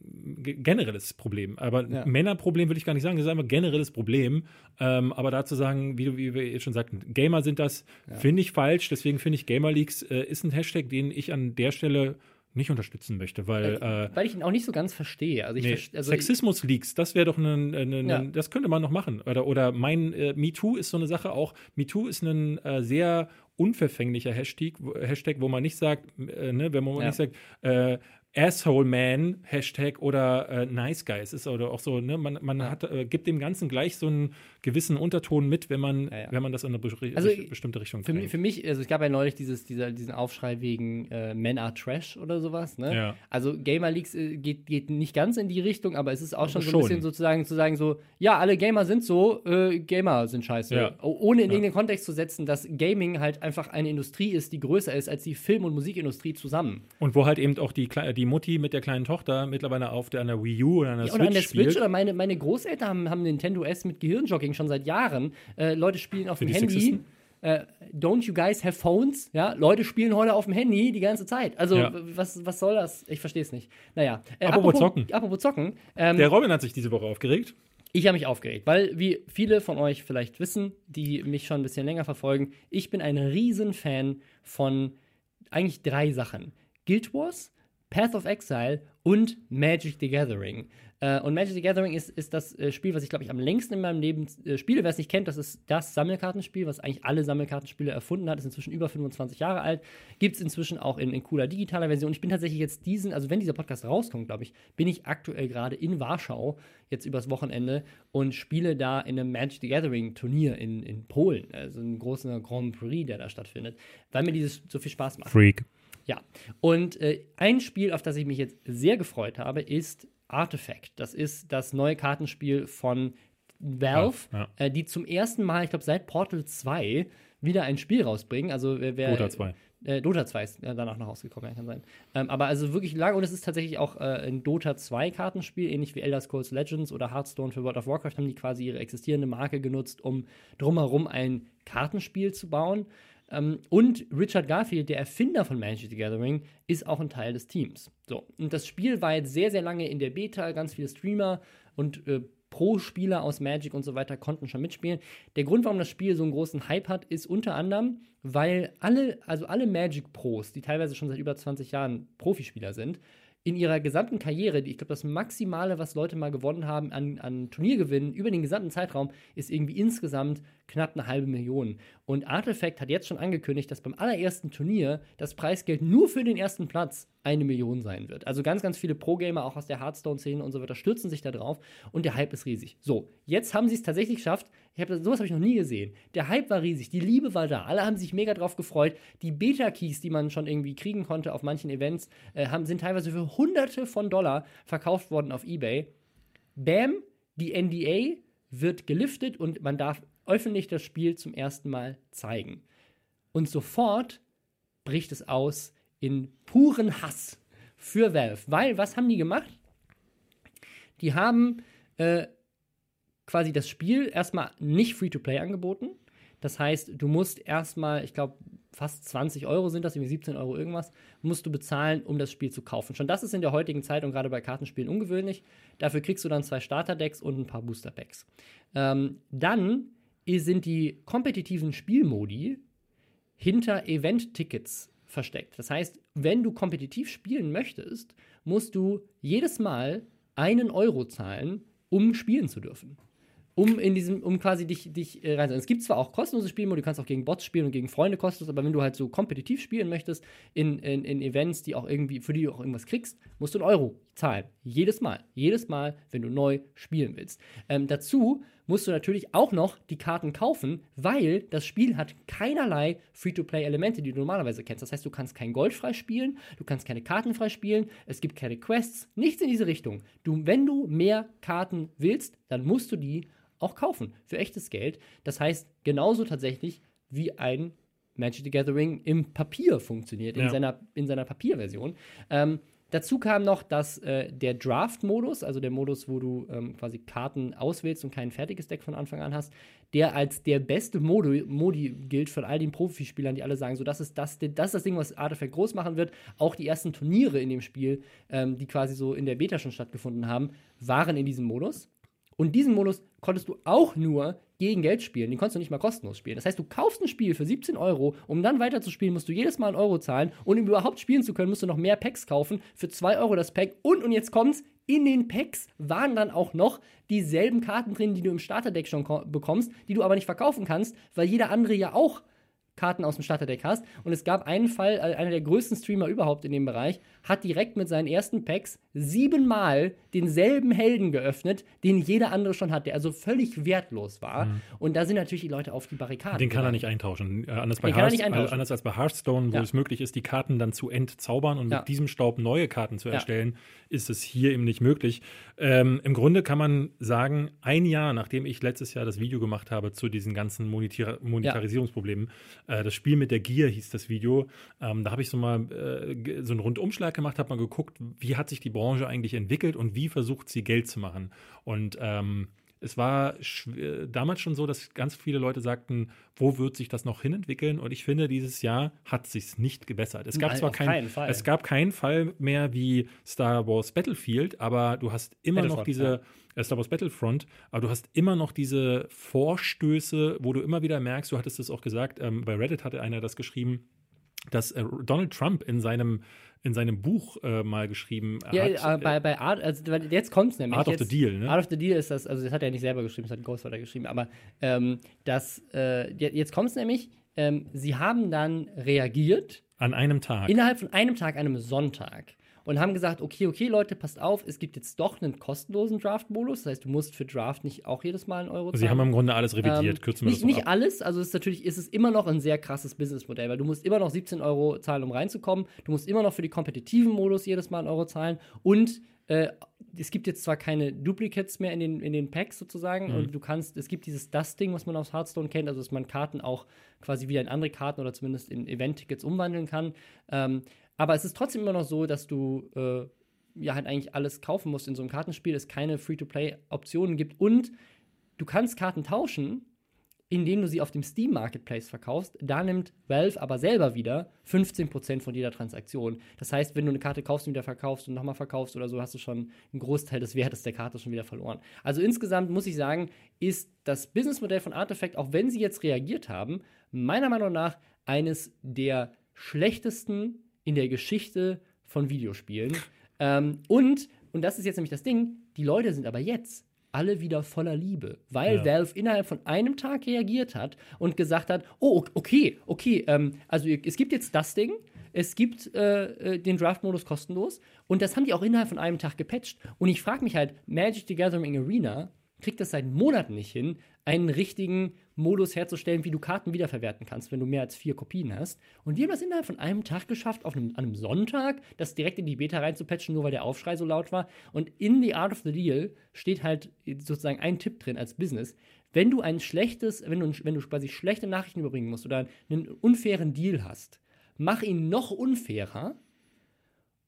generelles Problem. Aber Ja. Männerproblem will ich gar nicht sagen, das ist einfach ein generelles Problem. Ähm, aber dazu sagen, wie, du, wie wir jetzt schon sagten, Gamer sind das, finde ich falsch. Deswegen finde ich Gamer Leaks äh, ist ein Hashtag, den ich an der Stelle nicht unterstützen möchte, weil äh, Weil ich ihn auch nicht so ganz verstehe. Also ich Nee, verste- also Sexismus-Leaks, das wäre doch ein, Ja. das könnte man noch machen. Oder, oder mein äh, MeToo ist so eine Sache auch. MeToo ist ein äh, sehr unverfänglicher Hashtag, wo- Hashtag, wo man nicht sagt, äh, ne, wenn man Ja. nicht sagt, äh, Asshole Man Hashtag oder äh, Nice Guys ist oder auch so, ne, man, man hat, äh, gibt dem Ganzen gleich so einen gewissen Unterton mit, wenn man, Ja, ja. wenn man das in eine be Also, bestimmte Richtung Für, für mich, also es gab ja neulich dieses, dieser, diesen Aufschrei wegen äh, Men are Trash oder sowas. Ne? Ja. Also Gamer Leaks äh, geht, geht nicht ganz in die Richtung, aber es ist auch schon so ein Schon. bisschen sozusagen zu sagen so, ja, alle Gamer sind so, äh, Gamer sind scheiße. Ohne in irgendeinen Kontext zu setzen, dass Gaming halt einfach eine Industrie ist, die größer ist als die Film- und Musikindustrie zusammen. Und wo halt eben auch die, Kle- die Mutti mit der kleinen Tochter mittlerweile auf der, an der Wii U oder an der Switch oder an der spielt. Switch oder meine, meine Großeltern haben, haben Nintendo S mit Gehirnjogging schon seit Jahren. Äh, Leute spielen auf Für dem Handy. Sexisten? Äh, don't you guys have phones? Ja, Leute spielen heute auf dem Handy die ganze Zeit. Also, Ja. was, was soll das? Ich verstehe es nicht. Naja. Äh, Apropos Zocken. Apropos Zocken. Ähm, Der Robin hat sich diese Woche aufgeregt. ich habe mich aufgeregt, weil, wie viele von euch vielleicht wissen, die mich schon ein bisschen länger verfolgen, ich bin ein Riesenfan von eigentlich drei Sachen: Guild Wars, Path of Exile und Magic the Gathering. Äh, und Magic the Gathering ist, ist das äh, Spiel, was ich, glaube ich, am längsten in meinem Leben äh, spiele. Wer es nicht kennt, das ist das Sammelkartenspiel, was eigentlich alle Sammelkartenspiele erfunden hat. Ist inzwischen über 25 Jahre alt. Gibt es inzwischen auch in, in cooler digitaler Version. Ich bin tatsächlich jetzt diesen, also wenn dieser Podcast rauskommt, glaube ich, bin ich aktuell gerade in Warschau, jetzt übers Wochenende, und spiele da in einem Magic the Gathering Turnier in, in Polen. Also ein großer Grand Prix, der da stattfindet, weil mir dieses so viel Spaß macht. Freak. Ja, und äh, ein Spiel, auf das ich mich jetzt sehr gefreut habe, ist Artifact. Das ist das neue Kartenspiel von Valve, Ja, ja. Äh, die zum ersten Mal, ich glaube, seit Portal 2 wieder ein Spiel rausbringen. Also wer, wer Dota 2. Äh, Dota 2 ist äh, danach noch rausgekommen, ja, kann sein. Ähm, aber also wirklich lange und es ist tatsächlich auch äh, ein Dota 2 Kartenspiel, ähnlich wie Elder Scrolls Legends oder Hearthstone für World of Warcraft, haben die quasi ihre existierende Marke genutzt, um drumherum ein Kartenspiel zu bauen. Ähm, und Richard Garfield, der Erfinder von Magic the Gathering, ist auch ein Teil des Teams. So, und das Spiel war jetzt sehr, sehr lange in der Beta, ganz viele Streamer und äh, Pro-Spieler aus Magic und so weiter konnten schon mitspielen. Der Grund, warum das Spiel so einen großen Hype hat, ist unter anderem, weil alle, also alle Magic-Pros, die teilweise schon seit über 20 Jahren Profispieler sind, in ihrer gesamten Karriere, ich glaube, das Maximale, was Leute mal gewonnen haben an, an Turniergewinnen über den gesamten Zeitraum, ist irgendwie insgesamt knapp eine halbe Million. Und Artifact hat jetzt schon angekündigt, dass beim allerersten Turnier das Preisgeld nur für den ersten Platz eine Million sein wird. Also ganz, ganz viele Pro-Gamer, auch aus der Hearthstone-Szene und so weiter, stürzen sich da drauf und der Hype ist riesig. So, jetzt haben sie es tatsächlich geschafft. Ich hab, sowas habe ich noch nie gesehen. Der Hype war riesig, die Liebe war da, alle haben sich mega drauf gefreut. Die Beta-Keys, die man schon irgendwie kriegen konnte auf manchen Events, äh, haben, sind teilweise für Hunderte von Dollar verkauft worden auf Ebay. Bam, die NDA wird geliftet und man darf öffentlich das Spiel zum ersten Mal zeigen. Und sofort bricht es aus in puren Hass für Valve. Weil, was haben die gemacht? Die haben äh, quasi das Spiel erstmal nicht Free-to-Play angeboten. Das heißt, du musst erstmal, ich glaube, fast 20 Euro sind das, irgendwie 17 Euro irgendwas, musst du bezahlen, um das Spiel zu kaufen. Schon das ist in der heutigen Zeit und gerade bei Kartenspielen ungewöhnlich. Dafür kriegst du dann zwei Starter-Decks und ein paar Booster-Packs. Ähm, dann sind die kompetitiven Spielmodi hinter Event-Tickets versteckt. Das heißt, wenn du kompetitiv spielen möchtest, musst du jedes Mal einen Euro zahlen, um spielen zu dürfen. Um in diesem, um quasi dich, dich äh, rein. Es gibt zwar auch kostenlose Spielmodi, du kannst auch gegen Bots spielen und gegen Freunde kostenlos, aber wenn du halt so kompetitiv spielen möchtest in, in, in Events, die auch irgendwie, für die du auch irgendwas kriegst, musst du einen Euro zahlen. Jedes Mal. Jedes Mal, wenn du neu spielen willst. Ähm, dazu musst du natürlich auch noch die Karten kaufen, weil das Spiel hat keinerlei Free-to-Play-Elemente, die du normalerweise kennst. Das heißt, du kannst kein Gold frei spielen, du kannst keine Karten frei spielen, es gibt keine Quests, nichts in diese Richtung. Du, wenn du mehr Karten willst, dann musst du die auch kaufen für echtes Geld. Das heißt, genauso tatsächlich wie ein Magic the Gathering im Papier funktioniert, in, Ja. seiner, in seiner Papierversion. Ähm, Dazu kam noch, dass äh, der Draft-Modus, also der Modus, wo du ähm, quasi Karten auswählst und kein fertiges Deck von Anfang an hast, der als der beste Modi, Modi gilt von all den Profispielern, die alle sagen, so das ist das, das ist das Ding, was Artifact groß machen wird. Auch die ersten Turniere in dem Spiel, ähm, die quasi so in der Beta schon stattgefunden haben, waren in diesem Modus. Und diesen Modus konntest du auch nur gegen Geld spielen. Den konntest du nicht mal kostenlos spielen. Das heißt, du kaufst ein Spiel für 17 Euro, um dann weiterzuspielen, musst du jedes Mal einen Euro zahlen. Und um überhaupt spielen zu können, musst du noch mehr Packs kaufen. Für 2 Euro das Pack. Und, und jetzt kommt's, in den Packs waren dann auch noch dieselben Karten drin, die du im Starterdeck schon bekommst, die du aber nicht verkaufen kannst, weil jeder andere ja auch Karten aus dem Starterdeck hast. Und es gab einen Fall, äh, einer der größten Streamer überhaupt in dem Bereich, hat direkt mit seinen ersten Packs siebenmal denselben Helden geöffnet, den jeder andere schon hat, der also völlig wertlos war. Mhm. Und da sind natürlich die Leute auf die Barrikaden. Den kann er nicht eintauschen. Äh, anders, bei Hearth, eintauschen. anders als bei Hearthstone, wo ja. es möglich ist, die Karten dann zu entzaubern und ja. mit diesem Staub neue Karten zu erstellen, ja. ist es hier eben nicht möglich. Ähm, Im Grunde kann man sagen, ein Jahr nachdem ich letztes Jahr das Video gemacht habe zu diesen ganzen Monetar Monetarisierungsproblemen, äh, das Spiel mit der Gier hieß das Video, ähm, da habe ich so mal äh, so einen Rundumschlag gemacht, habe mal geguckt, wie hat sich die Branche eigentlich entwickelt und wie versucht sie Geld zu machen. Und ähm, es war damals schon so, dass ganz viele Leute sagten, wo wird sich das noch hinentwickeln? Und ich finde, dieses Jahr hat sich nicht gebessert. Es gab Nein, zwar kein, es gab keinen Fall mehr wie Star Wars Battlefield, aber du hast immer noch diese ja. Äh, Star Wars Battlefront, aber du hast immer noch diese Vorstöße, wo du immer wieder merkst, du hattest es auch gesagt, ähm, bei Reddit hatte einer das geschrieben, dass äh, Donald Trump in seinem in seinem Buch äh, mal geschrieben ja, hat. Ja, bei, bei Art, also jetzt kommt es nämlich. Art jetzt, of the Deal, ne? Art of the Deal ist das, also das hat er nicht selber geschrieben, das hat Ghostwriter geschrieben, aber ähm, das, äh, jetzt kommt es nämlich, ähm, sie haben dann reagiert. An einem Tag. Innerhalb von einem Tag, einem Sonntag und haben gesagt, okay, okay, Leute, passt auf, es gibt jetzt doch einen kostenlosen Draft-Modus. Das heißt, du musst für Draft nicht auch jedes Mal einen Euro zahlen. Sie haben im Grunde alles revidiert, ähm, kürzen wir Nicht, das nicht alles, also ist natürlich ist es immer noch ein sehr krasses Businessmodell, weil du musst immer noch 17 Euro zahlen, um reinzukommen. Du musst immer noch für die kompetitiven Modus jedes Mal einen Euro zahlen und äh, es gibt jetzt zwar keine Duplicates mehr in den, in den Packs sozusagen mhm. und du kannst, es gibt dieses Dusting, was man aus Hearthstone kennt, also dass man Karten auch quasi wieder in andere Karten oder zumindest in Event-Tickets umwandeln kann. Ähm, aber es ist trotzdem immer noch so, dass du äh, ja halt eigentlich alles kaufen musst in so einem Kartenspiel, es keine Free-to-Play-Optionen gibt und du kannst Karten tauschen, indem du sie auf dem Steam Marketplace verkaufst. Da nimmt Valve aber selber wieder 15% von jeder Transaktion. Das heißt, wenn du eine Karte kaufst und wieder verkaufst und nochmal verkaufst oder so, hast du schon einen Großteil des Wertes der Karte schon wieder verloren. Also insgesamt muss ich sagen, ist das Businessmodell von Artifact, auch wenn sie jetzt reagiert haben, meiner Meinung nach eines der schlechtesten in der Geschichte von Videospielen. ähm, und, und das ist jetzt nämlich das Ding, die Leute sind aber jetzt alle wieder voller Liebe, weil ja. Valve innerhalb von einem Tag reagiert hat und gesagt hat, oh, okay, okay, ähm, also es gibt jetzt das Ding, es gibt äh, äh, den Draft-Modus kostenlos und das haben die auch innerhalb von einem Tag gepatcht. Und ich frage mich halt, Magic the Gathering Arena kriegt das seit Monaten nicht hin, einen richtigen Modus herzustellen, wie du Karten wiederverwerten kannst, wenn du mehr als vier Kopien hast. Und wir haben das innerhalb von einem Tag geschafft, auf einem, an einem Sonntag, das direkt in die Beta reinzupatchen, nur weil der Aufschrei so laut war. Und in The Art of the Deal steht halt sozusagen ein Tipp drin als Business. Wenn du ein schlechtes, wenn du, wenn du quasi schlechte Nachrichten überbringen musst oder einen unfairen Deal hast, mach ihn noch unfairer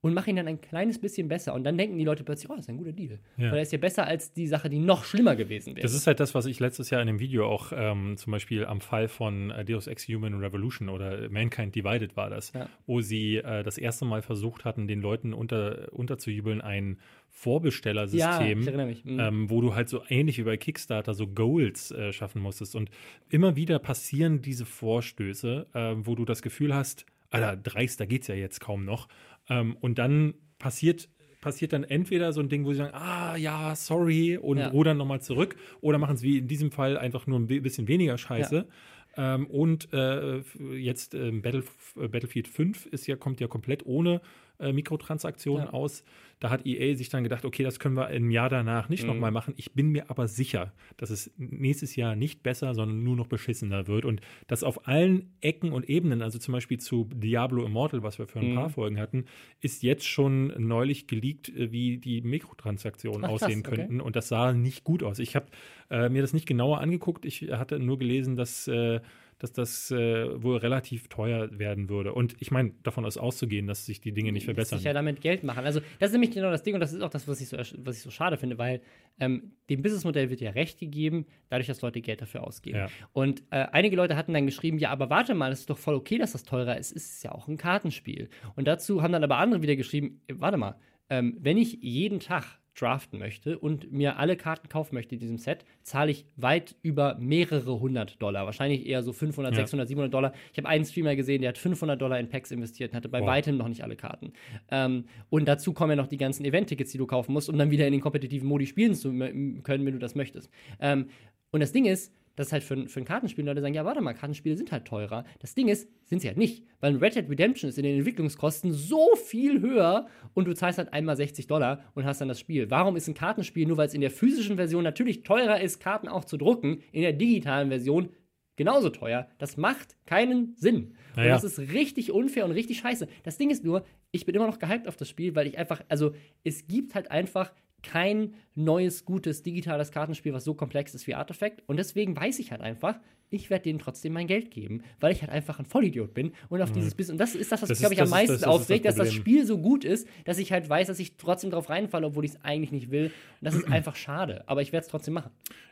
und mach ihn dann ein kleines bisschen besser. Und dann denken die Leute plötzlich, oh, das ist ein guter Deal. Ja. Weil er ist ja besser als die Sache, die noch schlimmer gewesen wäre. Das ist halt das, was ich letztes Jahr in dem Video auch ähm, zum Beispiel am Fall von äh, Deus Ex Human Revolution oder Mankind Divided war das, ja. wo sie äh, das erste Mal versucht hatten, den Leuten unter, unterzujubeln, ein Vorbestellersystem, ja, mhm. ähm, wo du halt so ähnlich wie bei Kickstarter so Goals äh, schaffen musstest. Und immer wieder passieren diese Vorstöße, äh, wo du das Gefühl hast, Alter, dreist, da geht's ja jetzt kaum noch. Ähm, und dann passiert passiert dann entweder so ein Ding, wo sie sagen, ah ja, sorry, und ja. rudern nochmal zurück, oder machen es wie in diesem Fall einfach nur ein bisschen weniger Scheiße. Ja. Ähm, und äh, jetzt äh, Battle, Battlefield 5 ist ja, kommt ja komplett ohne äh, Mikrotransaktionen ja. aus. Da hat EA sich dann gedacht, okay, das können wir im Jahr danach nicht mhm. nochmal machen. Ich bin mir aber sicher, dass es nächstes Jahr nicht besser, sondern nur noch beschissener wird. Und dass auf allen Ecken und Ebenen, also zum Beispiel zu Diablo Immortal, was wir für ein mhm. paar Folgen hatten, ist jetzt schon neulich geleakt, äh, wie die Mikrotransaktionen Ach, aussehen krass, könnten. Okay. Und das sah nicht gut aus. Ich habe äh, mir das nicht genauer angeguckt. Ich hatte nur gelesen, dass äh, dass das äh, wohl relativ teuer werden würde. Und ich meine, davon ist auszugehen, dass sich die Dinge nicht verbessern. Sich ja damit Geld machen. Also, das ist nämlich genau das Ding und das ist auch das, was ich so, was ich so schade finde, weil ähm, dem Businessmodell wird ja Recht gegeben, dadurch, dass Leute Geld dafür ausgeben. Ja. Und äh, einige Leute hatten dann geschrieben, ja, aber warte mal, es ist doch voll okay, dass das teurer ist. Es ist ja auch ein Kartenspiel. Und dazu haben dann aber andere wieder geschrieben, äh, warte mal, ähm, wenn ich jeden Tag draften möchte und mir alle Karten kaufen möchte in diesem Set, zahle ich weit über mehrere hundert Dollar. Wahrscheinlich eher so 500, Ja. 600, 700 Dollar. Ich habe einen Streamer gesehen, der hat 500 Dollar in Packs investiert und hatte bei Wow. weitem noch nicht alle Karten. Ähm, und dazu kommen ja noch die ganzen Event-Tickets, die du kaufen musst, um dann wieder in den kompetitiven Modi spielen zu können, wenn du das möchtest. Ähm, und das Ding ist, dass halt für, ein- für ein Kartenspiel Leute sagen, ja, warte mal, Kartenspiele sind halt teurer. Das Ding ist, sind sie halt nicht. Weil ein Red Dead Redemption ist in den Entwicklungskosten so viel höher und du zahlst halt einmal 60 Dollar und hast dann das Spiel. Warum ist ein Kartenspiel, nur weil es in der physischen Version natürlich teurer ist, Karten auch zu drucken, in der digitalen Version genauso teuer? Das macht keinen Sinn. Und Naja. das ist richtig unfair und richtig scheiße. Das Ding ist nur, ich bin immer noch gehypt auf das Spiel, weil ich einfach, also es gibt halt einfach kein neues, gutes digitales Kartenspiel, was so komplex ist wie Artifact. Und deswegen weiß ich halt einfach, ich werde denen trotzdem mein Geld geben, weil ich halt einfach ein Vollidiot bin und auf dieses Business. Und das ist das, was mich, glaube ich, am meisten das- das ist das aufregt, dass das. Spiel so gut ist, dass ich halt weiß, dass ich trotzdem drauf reinfalle, obwohl ich es eigentlich nicht will. Und das ist (clears throat) einfach schade. Aber ich werde es trotzdem machen.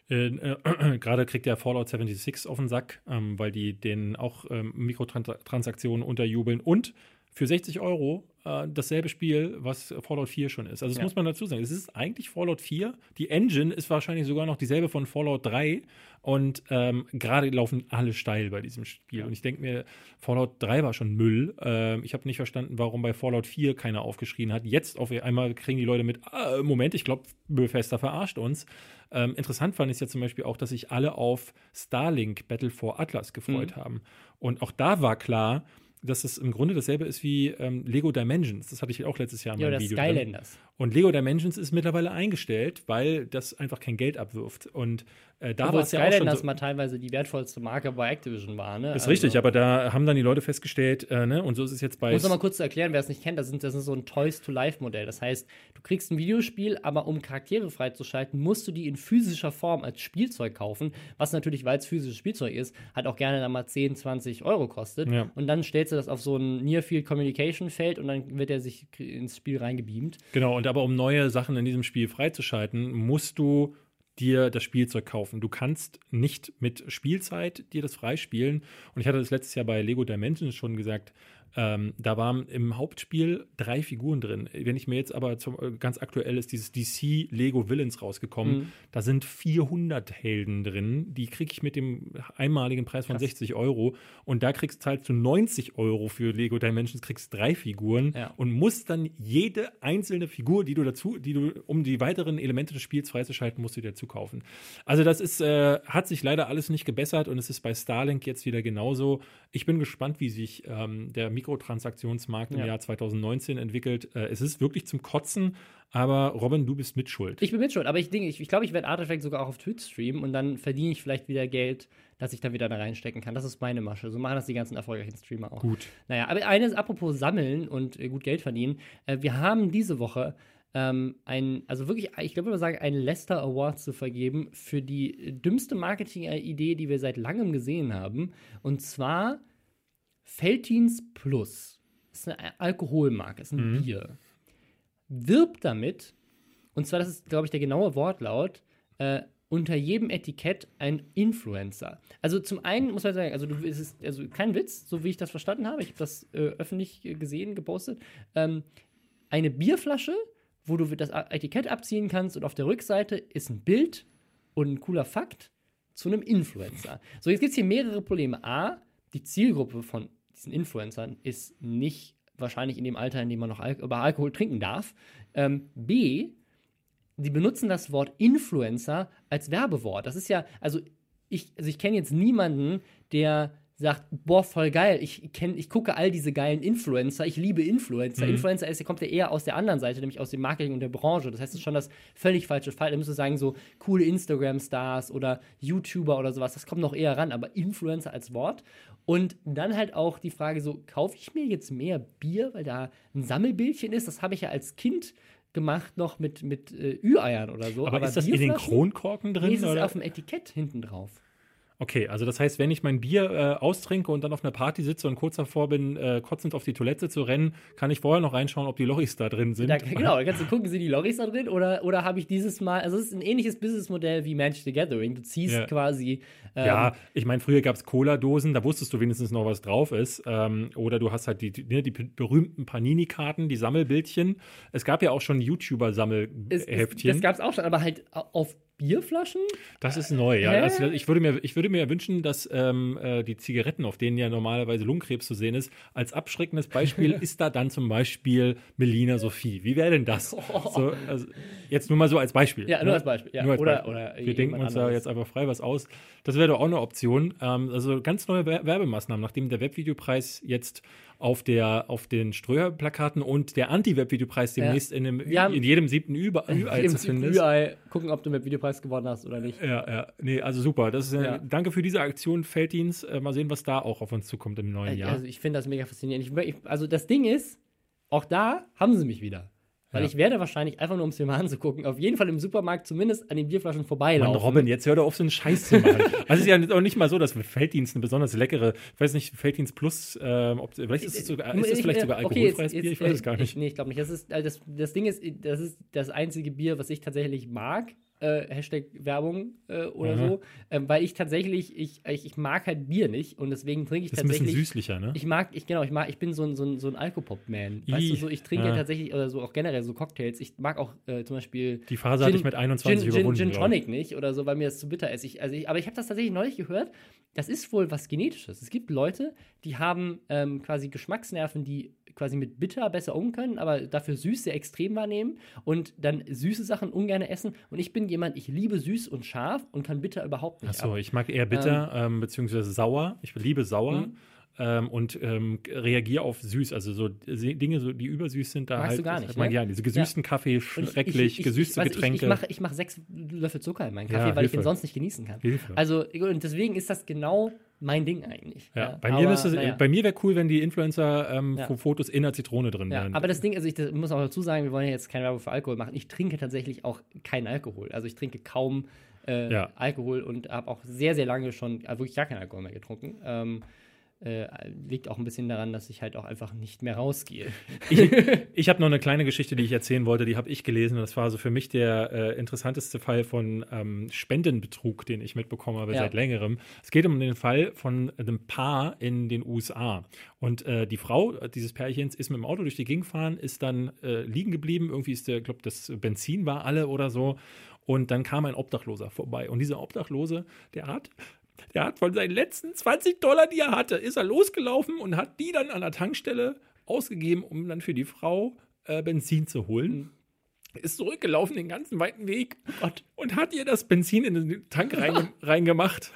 Äh, äh, (clears throat) Gerade kriegt der Fallout 76 auf den Sack, ähm, weil die denen auch ähm, Mikrotransaktionen unterjubeln und für 60 Euro äh, dasselbe Spiel, was Fallout 4 schon ist. Also das Ja. muss man dazu sagen. Es ist eigentlich Fallout 4. Die Engine ist wahrscheinlich sogar noch dieselbe von Fallout 3 und ähm, gerade laufen alle steil bei diesem Spiel. Und ich denke mir, Fallout 3 war schon Müll. Ähm, ich habe nicht verstanden, warum bei Fallout 4 keiner aufgeschrien hat. Jetzt auf einmal kriegen die Leute mit, ah, Moment, ich glaube, Bethesda verarscht uns. Ähm, interessant fand ich ja zum Beispiel auch, dass sich alle auf Starlink Battle for Atlas gefreut haben. Und auch da war klar, dass es im Grunde dasselbe ist wie ähm, Lego Dimensions. Das hatte ich auch letztes Jahr in Ja, meinem Video. drin. Skylanders. Und Lego Dimensions ist mittlerweile eingestellt, weil das einfach kein Geld abwirft. Und äh, da war es ja auch schon so. mal teilweise die wertvollste Marke bei Activision war. Ne? Ist Also- richtig, aber da haben dann die Leute festgestellt, äh, ne, und so ist es jetzt bei. Ich muss noch mal kurz erklären, wer es nicht kennt, das, sind, das ist so ein Toys-to-Life-Modell. Das heißt, du kriegst ein Videospiel, aber um Charaktere freizuschalten, musst du die in physischer Form als Spielzeug kaufen, was natürlich, weil es physisches Spielzeug ist, halt auch gerne dann mal 10, 20 Euro kostet. Ja. Und dann stellst du das auf so ein Near-Field Communication-Feld und dann wird er sich ins Spiel reingebeamt. Genau, und aber um neue Sachen in diesem Spiel freizuschalten, musst du dir das Spielzeug kaufen. Du kannst nicht mit Spielzeit dir das freispielen. Und ich hatte das letztes Jahr bei Lego Dimensions schon gesagt, ähm, da waren im Hauptspiel drei Figuren drin. Wenn ich mir jetzt aber zum, äh, ganz aktuell ist dieses DC Lego Villains rausgekommen, Mhm. da sind 400 Helden drin. Die kriege ich mit dem einmaligen Preis von Krass. 60 Euro. Und da kriegst zahlst du 90 Euro für Lego Dimensions, kriegst drei Figuren Ja. und musst dann jede einzelne Figur, die du dazu, die du, um die weiteren Elemente des Spiels freizuschalten, musst du dir dazu kaufen. Also das ist, äh, hat sich leider alles nicht gebessert und es ist bei Starlink jetzt wieder genauso. Ich bin gespannt, wie sich ähm, der Mikrotransaktionsmarkt im Ja. Jahr 2019 entwickelt. Äh, es ist wirklich zum Kotzen, aber Robin, du bist mitschuld. Ich bin mit schon, aber ich denke, ich, ich glaube, ich werde Artifact sogar auch auf Twitch streamen und dann verdiene ich vielleicht wieder Geld, dass ich da wieder da reinstecken kann. Das ist meine Masche. So machen das die ganzen erfolgreichen Streamer auch. Gut. Naja, aber eines, apropos Sammeln und äh, gut Geld verdienen. Äh, wir haben diese Woche ähm, ein, also wirklich, ich glaube, würde sagen, einen Lester Award zu vergeben für die dümmste Marketing-Idee, die wir seit langem gesehen haben. Und zwar Feltins Plus. Ist eine Alkoholmarke, ist ein Bier. Wirbt damit, und zwar, das ist, glaube ich, der genaue Wortlaut, äh, unter jedem Etikett ein Influencer. Also zum einen muss man sagen, also du, es ist also kein Witz, so wie ich das verstanden habe. Ich habe das äh, öffentlich gesehen, gepostet. Ähm, eine Bierflasche, wo du das Etikett abziehen kannst und auf der Rückseite ist ein Bild und ein cooler Fakt zu einem Influencer. So, jetzt gibt es hier mehrere Probleme. A, die Zielgruppe von diesen Influencern ist nicht wahrscheinlich in dem Alter, in dem man noch Al über Alkohol trinken darf. Ähm, B, die benutzen das Wort Influencer als Werbewort. Das ist ja, also ich, also ich kenne jetzt niemanden, der sagt, boah, voll geil, ich kenn, ich gucke all diese geilen Influencer, ich liebe Influencer. Influencer ist, kommt ja eher aus der anderen Seite, nämlich aus dem Marketing und der Branche. Das heißt, es ist schon das völlig falsche Fall. Da müsstest du sagen, so coole Instagram-Stars oder YouTuber oder sowas, das kommt noch eher ran, aber Influencer als Wort. Und dann halt auch die Frage so, kaufe ich mir jetzt mehr Bier, weil da ein Sammelbildchen ist? Das habe ich ja als Kind gemacht noch mit, mit äh, Ü-Eiern oder so. aber, ist das in den? Kronkorken drin? Nee, ist oder? auf dem Etikett hinten drauf. Okay, also das heißt, wenn ich mein Bier äh, austrinke und dann auf einer Party sitze und kurz davor bin, äh, kotzend auf die Toilette zu rennen, kann ich vorher noch reinschauen, ob die Lochis da drin sind. Da, genau, da kannst du gucken, sind die Loris da drin oder, oder habe ich dieses Mal, also es ist ein ähnliches Businessmodell wie Magic the Gathering. Du ziehst Ja. quasi. Ähm, Ja, ich meine, früher gab es Cola-Dosen, da wusstest du wenigstens noch, was drauf ist. Ähm, oder du hast halt die, die, ne, die berühmten Panini-Karten, die Sammelbildchen. Es gab ja auch schon YouTuber-Sammelheftchen. das gab es auch schon, aber halt au- auf Bierflaschen? Das ist neu, ja. Also ich, würde mir, ich würde mir wünschen, dass ähm, äh, die Zigaretten, auf denen ja normalerweise Lungenkrebs zu sehen ist, als abschreckendes Beispiel (laughs) ist da dann zum Beispiel Melina Sophie. Wie wäre denn das? So, also, jetzt nur mal so als Beispiel. Ja, nur ne? als Beispiel. Ja. Nur als oder, Beispiel. oder Wir denken uns da anderes. jetzt einfach frei was aus. Das wäre doch auch eine Option. Ähm, also ganz neue Wer- Werbemaßnahmen, nachdem der Webvideopreis jetzt auf, der, auf den Ströer-Plakaten und der Anti-Webvideopreis demnächst in, dem, haben- in jedem siebten Über überall Im zu finden ist. Ü-Ei gucken, ob du mit Videopreis gewonnen hast oder nicht. Ja, ja, nee, also super. Das ist, äh, Ja. Danke für diese Aktion, Felddienst. Äh, mal sehen, was da auch auf uns zukommt im neuen Jahr. Also ich finde das mega faszinierend. Ich, also das Ding ist, auch da haben sie mich wieder. Weil Ja. ich werde wahrscheinlich einfach nur, um es mir mal anzugucken, auf jeden Fall im Supermarkt zumindest an den Bierflaschen Mann, vorbeilaufen. Robin, jetzt hör doch auf, so einen Scheiß zu machen. (laughs) also es ist ja auch nicht mal so, dass Felddienst eine besonders leckere, ich weiß nicht, Felddienst Plus, ähm, ob, vielleicht ist es sogar, ist es vielleicht sogar Okay, alkoholfreies jetzt- Bier? jetzt, Ich weiß es äh, gar nicht. nee, ich glaube nicht. Das, ist, äh, das, das Ding ist, das ist das einzige Bier, was ich tatsächlich mag. Äh, Hashtag Werbung äh, oder Aha. so. Ähm, weil ich tatsächlich, ich, ich, ich mag halt Bier nicht und deswegen trinke ich Das ist ein bisschen tatsächlich. süßlicher, ne? Ich mag, ich genau, ich mag, ich bin so ein, so ein, so ein Alkopop-Man. Weißt du, so, ich trinke ja. tatsächlich, oder so auch generell so Cocktails. Ich mag auch äh, zum Beispiel Die Phase hatte Gin- ich mit 21 Gin, Gin, überwunden. Gin ich. Tonic nicht oder so, weil mir das zu bitter ist. Ich, also ich, aber ich habe das tatsächlich neulich gehört. Das ist wohl was Genetisches. Es gibt Leute, die haben ähm, quasi Geschmacksnerven, die quasi mit bitter besser umgehen können, aber dafür süß sehr extrem wahrnehmen und dann süße Sachen ungern essen. Und ich bin jemand, ich liebe süß und scharf und kann bitter überhaupt nicht. Achso, ich mag eher bitter, ähm, beziehungsweise sauer. Ich liebe sauer. Mhm. Ähm, und ähm, reagiere auf süß, also so Dinge, so, die übersüß sind, da Magst halt. du gar nicht, ne? gerne. Diese gesüßten Kaffee, Und ich- schrecklich, ich- ich- gesüßte du, Getränke. Ich, ich mache ich mach sechs Löffel Zucker in meinen Kaffee, Ja, weil ich Hilfe. den sonst nicht genießen kann. Hilfe. Also, und deswegen ist das genau mein Ding eigentlich. Ja, bei aber, mir, müsste, naja. bei mir wäre cool, wenn die Influencer ähm, Ja. Fo- Fotos in der Zitrone drin Ja, wären. aber das Ding, also ich das muss auch dazu sagen, wir wollen ja jetzt keine Werbung für Alkohol machen. Ich trinke tatsächlich auch keinen Alkohol. Also ich trinke kaum äh, Ja. Alkohol und habe auch sehr, sehr lange schon äh, wirklich gar keinen Alkohol mehr getrunken. Ähm, äh, liegt auch ein bisschen daran, dass ich halt auch einfach nicht mehr rausgehe. Ich, (laughs) ich habe noch eine kleine Geschichte, die ich erzählen wollte, die habe ich gelesen. Und das war so für mich der äh, interessanteste Fall von ähm, Spendenbetrug, den ich mitbekommen habe Ja. seit längerem. Es geht um den Fall von einem Paar in den USA. Und äh, die Frau dieses Pärchens ist mit dem Auto durch die Gegend gefahren, ist dann äh, liegen geblieben. Irgendwie ist der, ich glaube, das Benzin war alle oder so. Und dann kam ein Obdachloser vorbei. Und dieser Obdachlose, der hat der hat von seinen letzten 20 Dollar, die er hatte, ist er losgelaufen und hat die dann an der Tankstelle ausgegeben, um dann für die Frau äh, Benzin zu holen. Ist zurückgelaufen den ganzen weiten Weg Gott. und hat ihr das Benzin in den Tank (laughs) reinge reingemacht.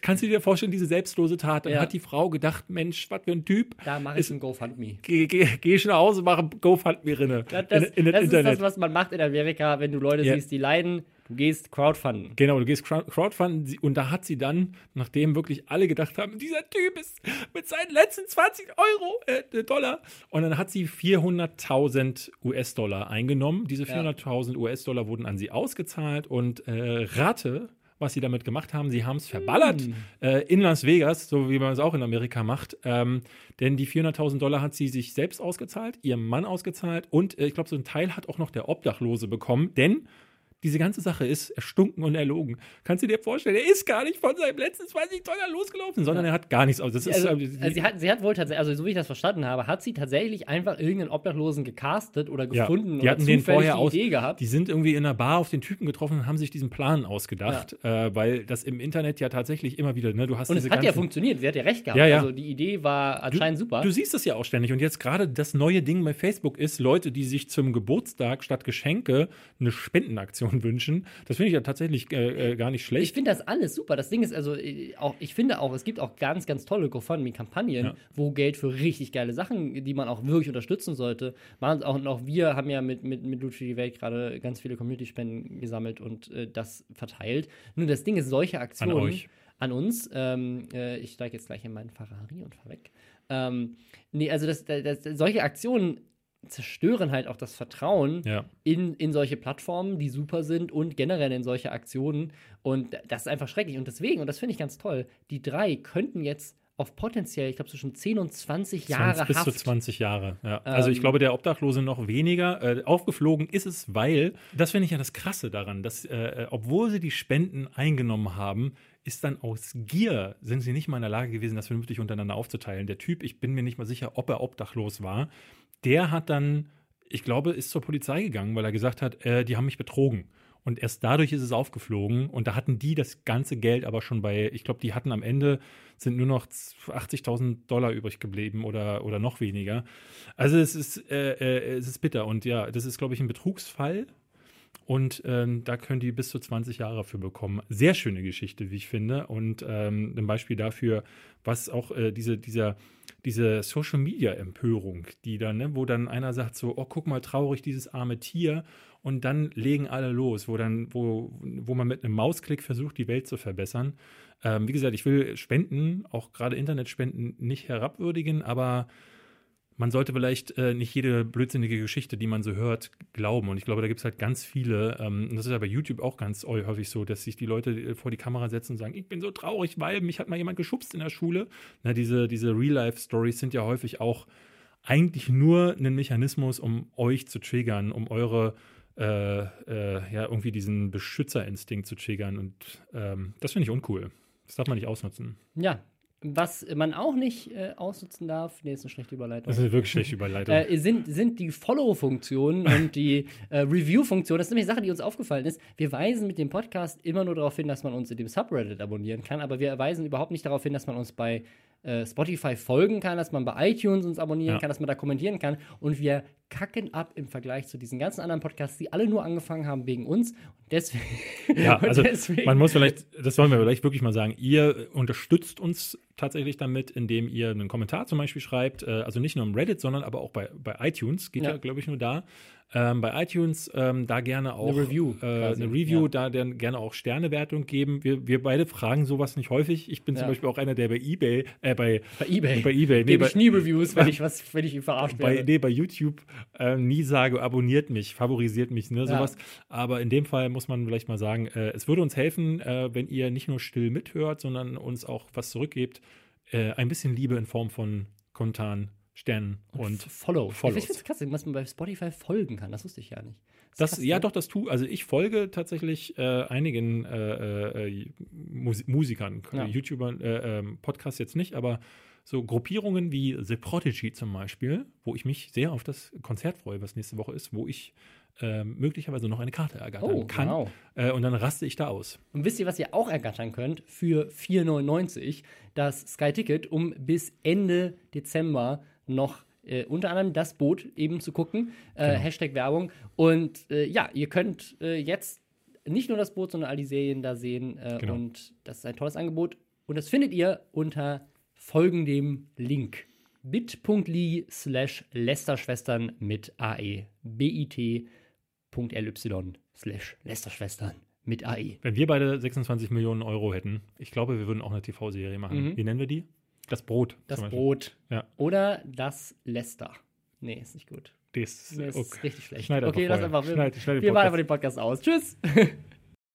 Kannst du dir vorstellen, diese selbstlose Tat? Dann Ja. hat die Frau gedacht, Mensch, was für ein Typ. Da mache ich ein GoFundMe. Geh, geh, geh ich nach Hause, mache GoFundMe-Rinne Das, das, in, in das das ist das, was man macht in Amerika, wenn du Leute Ja. siehst, die leiden. Du gehst Crowdfunden. Genau, du gehst Crowd- Crowdfunden und da hat sie dann, nachdem wirklich alle gedacht haben, dieser Typ ist mit seinen letzten 20 Euro, äh, Dollar, und dann hat sie 400.000 US-Dollar eingenommen. Diese Ja. 400.000 US-Dollar wurden an sie ausgezahlt und äh, rate, was sie damit gemacht haben. Sie haben es verballert Hm. äh, in Las Vegas, so wie man es auch in Amerika macht. Ähm, denn die 400.000 Dollar hat sie sich selbst ausgezahlt, ihrem Mann ausgezahlt und äh, ich glaube, so ein Teil hat auch noch der Obdachlose bekommen, denn diese ganze Sache ist erstunken und erlogen. Kannst du dir vorstellen, er ist gar nicht von seinem letzten 20 Dollar losgelaufen, sondern er hat gar nichts aus. Das ist, Also, äh, also sie, hat, sie hat wohl tatsächlich, also so wie ich das verstanden habe, hat sie tatsächlich einfach irgendeinen Obdachlosen gecastet oder ja, gefunden die oder hatten den zufällig vorher die aus. Idee gehabt. Die sind irgendwie in einer Bar auf den Typen getroffen und haben sich diesen Plan ausgedacht, äh, weil das im Internet ja tatsächlich immer wieder, ne, du hast Und es hat ja funktioniert, sie hat ja recht gehabt. Ja, ja. Also die Idee war anscheinend super. Du siehst das ja auch ständig. Und jetzt gerade das neue Ding bei Facebook ist, Leute, die sich zum Geburtstag statt Geschenke eine Spendenaktion wünschen. Das finde ich ja tatsächlich äh, äh, gar nicht Ich schlecht. finde das alles super. Das Ding ist also äh, auch, ich finde auch, es gibt auch ganz, ganz tolle GoFundMe-Kampagnen, Ja. wo Geld für richtig geile Sachen, die man auch wirklich unterstützen sollte, machen auch und auch wir haben ja mit mit mit Loot für die Welt gerade ganz viele Community-Spenden gesammelt und äh, das verteilt. Nur das Ding ist, solche Aktionen euch. an uns. Ähm, äh, ich steige jetzt gleich in meinen Ferrari und fahr weg. Ähm, nee, also das, das, solche Aktionen zerstören halt auch das Vertrauen Ja. in, in solche Plattformen, die super sind und generell in solche Aktionen. Und das ist einfach schrecklich. Und deswegen, und das finde ich ganz toll, die drei könnten jetzt auf potenziell, ich glaube, zwischen 10 und 20 Jahre 20 bis zu Haft. 20 20 Jahre. Ja. Also ich Ähm, glaube, der Obdachlose noch weniger. Äh, aufgeflogen ist es, weil, das finde ich ja das Krasse daran, dass, äh, obwohl sie die Spenden eingenommen haben, ist dann aus Gier, sind sie nicht mal in der Lage gewesen, das vernünftig untereinander aufzuteilen. Der Typ, ich bin mir nicht mal sicher, ob er obdachlos war, der hat dann, ich glaube, ist zur Polizei gegangen, weil er gesagt hat, äh, die haben mich betrogen. Und erst dadurch ist es aufgeflogen. Und da hatten die das ganze Geld aber schon bei, ich glaube, die hatten am Ende, sind nur noch 80.000 Dollar übrig geblieben oder, oder noch weniger. Also es ist, äh, äh, es ist bitter. Und ja, das ist, glaube ich, ein Betrugsfall. Und ähm, da können die bis zu 20 Jahre für bekommen. Sehr schöne Geschichte, wie ich finde. Und ähm, ein Beispiel dafür, was auch äh, diese, dieser, diese Social Media Empörung, die dann, ne, wo dann einer sagt so, oh, guck mal, traurig, dieses arme Tier. Und dann legen alle los, wo dann, wo, wo man mit einem Mausklick versucht, die Welt zu verbessern. Ähm, wie gesagt, ich will Spenden, auch gerade Internetspenden, nicht herabwürdigen, aber man sollte vielleicht äh, nicht jede blödsinnige Geschichte, die man so hört, glauben. Und ich glaube, da gibt es halt ganz viele, ähm, und das ist ja bei YouTube auch ganz häufig so, dass sich die Leute äh, vor die Kamera setzen und sagen, ich bin so traurig, weil mich hat mal jemand geschubst in der Schule. Na, diese, diese Real-Life-Stories sind ja häufig auch eigentlich nur ein Mechanismus, um euch zu triggern, um eure äh, äh, ja, irgendwie diesen Beschützerinstinkt zu triggern. Und ähm, das finde ich uncool. Das darf man nicht ausnutzen. Ja, was man auch nicht äh, ausnutzen darf, nee, ist eine schlechte Überleitung. Das ist eine wirklich schlechte Überleitung. (laughs) Äh, sind, sind die Follow-Funktionen (laughs) und die äh, Review-Funktion. Das ist nämlich eine Sache, die uns aufgefallen ist. Wir weisen mit dem Podcast immer nur darauf hin, dass man uns in dem Subreddit abonnieren kann, aber wir weisen überhaupt nicht darauf hin, dass man uns bei äh, Spotify folgen kann, dass man bei iTunes uns abonnieren Ja. kann, dass man da kommentieren kann. Und wir kacken ab im Vergleich zu diesen ganzen anderen Podcasts, die alle nur angefangen haben wegen uns. Und deswegen. Ja, (laughs) also deswegen- man muss vielleicht, das sollen wir vielleicht wirklich mal sagen, ihr unterstützt uns tatsächlich damit, indem ihr einen Kommentar zum Beispiel schreibt, äh, also nicht nur im Reddit, sondern aber auch bei, bei iTunes, geht ja, Ja. glaube ich, nur da. Ähm, bei iTunes ähm, da gerne auch Review äh, eine Review, ja. da dann gerne auch Sternewertung geben. Wir, wir beide fragen sowas nicht häufig. Ich bin zum Ja. Beispiel auch einer, der bei eBay, äh, bei, bei eBay. bei eBay, nee, gebe bei, ich nie Reviews, wenn ich was, wenn ich verarscht bei, werde. nee, bei YouTube äh, nie sage, abonniert mich, favorisiert mich, ne, Ja. sowas. Aber in dem Fall muss man vielleicht mal sagen, äh, es würde uns helfen, äh, wenn ihr nicht nur still mithört, sondern uns auch was zurückgebt. Äh, ein bisschen Liebe in Form von Kommentaren, Sternen und Follow. Follows. Ich finde es krass, dass man bei Spotify folgen kann. Das wusste ich ja nicht. ist das, krass, ja, ne? doch, das tu. Also ich folge tatsächlich äh, einigen äh, äh, Mus Musikern, Ja. YouTubern, äh, ähm, Podcasts jetzt nicht, aber so Gruppierungen wie The Prodigy zum Beispiel, wo ich mich sehr auf das Konzert freue, was nächste Woche ist, wo ich äh, möglicherweise noch eine Karte ergattern Oh, kann. Äh, und dann raste ich da aus. Und wisst ihr, was ihr auch ergattern könnt für 4,99? Das Sky Ticket, um bis Ende Dezember noch äh, unter anderem das Boot eben zu gucken. Äh, Genau. Hashtag Werbung. Und äh, ja, ihr könnt äh, jetzt nicht nur das Boot, sondern all die Serien da sehen. Äh, Genau. Und das ist ein tolles Angebot. Und das findet ihr unter folgendem Link. bit.ly slash Lästerschwestern mit AE. bit.ly slash Lästerschwestern mit. AE. Wenn wir beide 26 Millionen Euro hätten, ich glaube, wir würden auch eine TV-Serie machen. Mhm. Wie nennen wir die? Das Brot. Das. Brot. Ja. Oder das Lester. Nee, ist nicht gut. Das, Nee, ist okay. richtig schlecht. Schneid okay, lass einfach. Wir, Schneid- schneid wir machen einfach den Podcast aus. Tschüss. (laughs)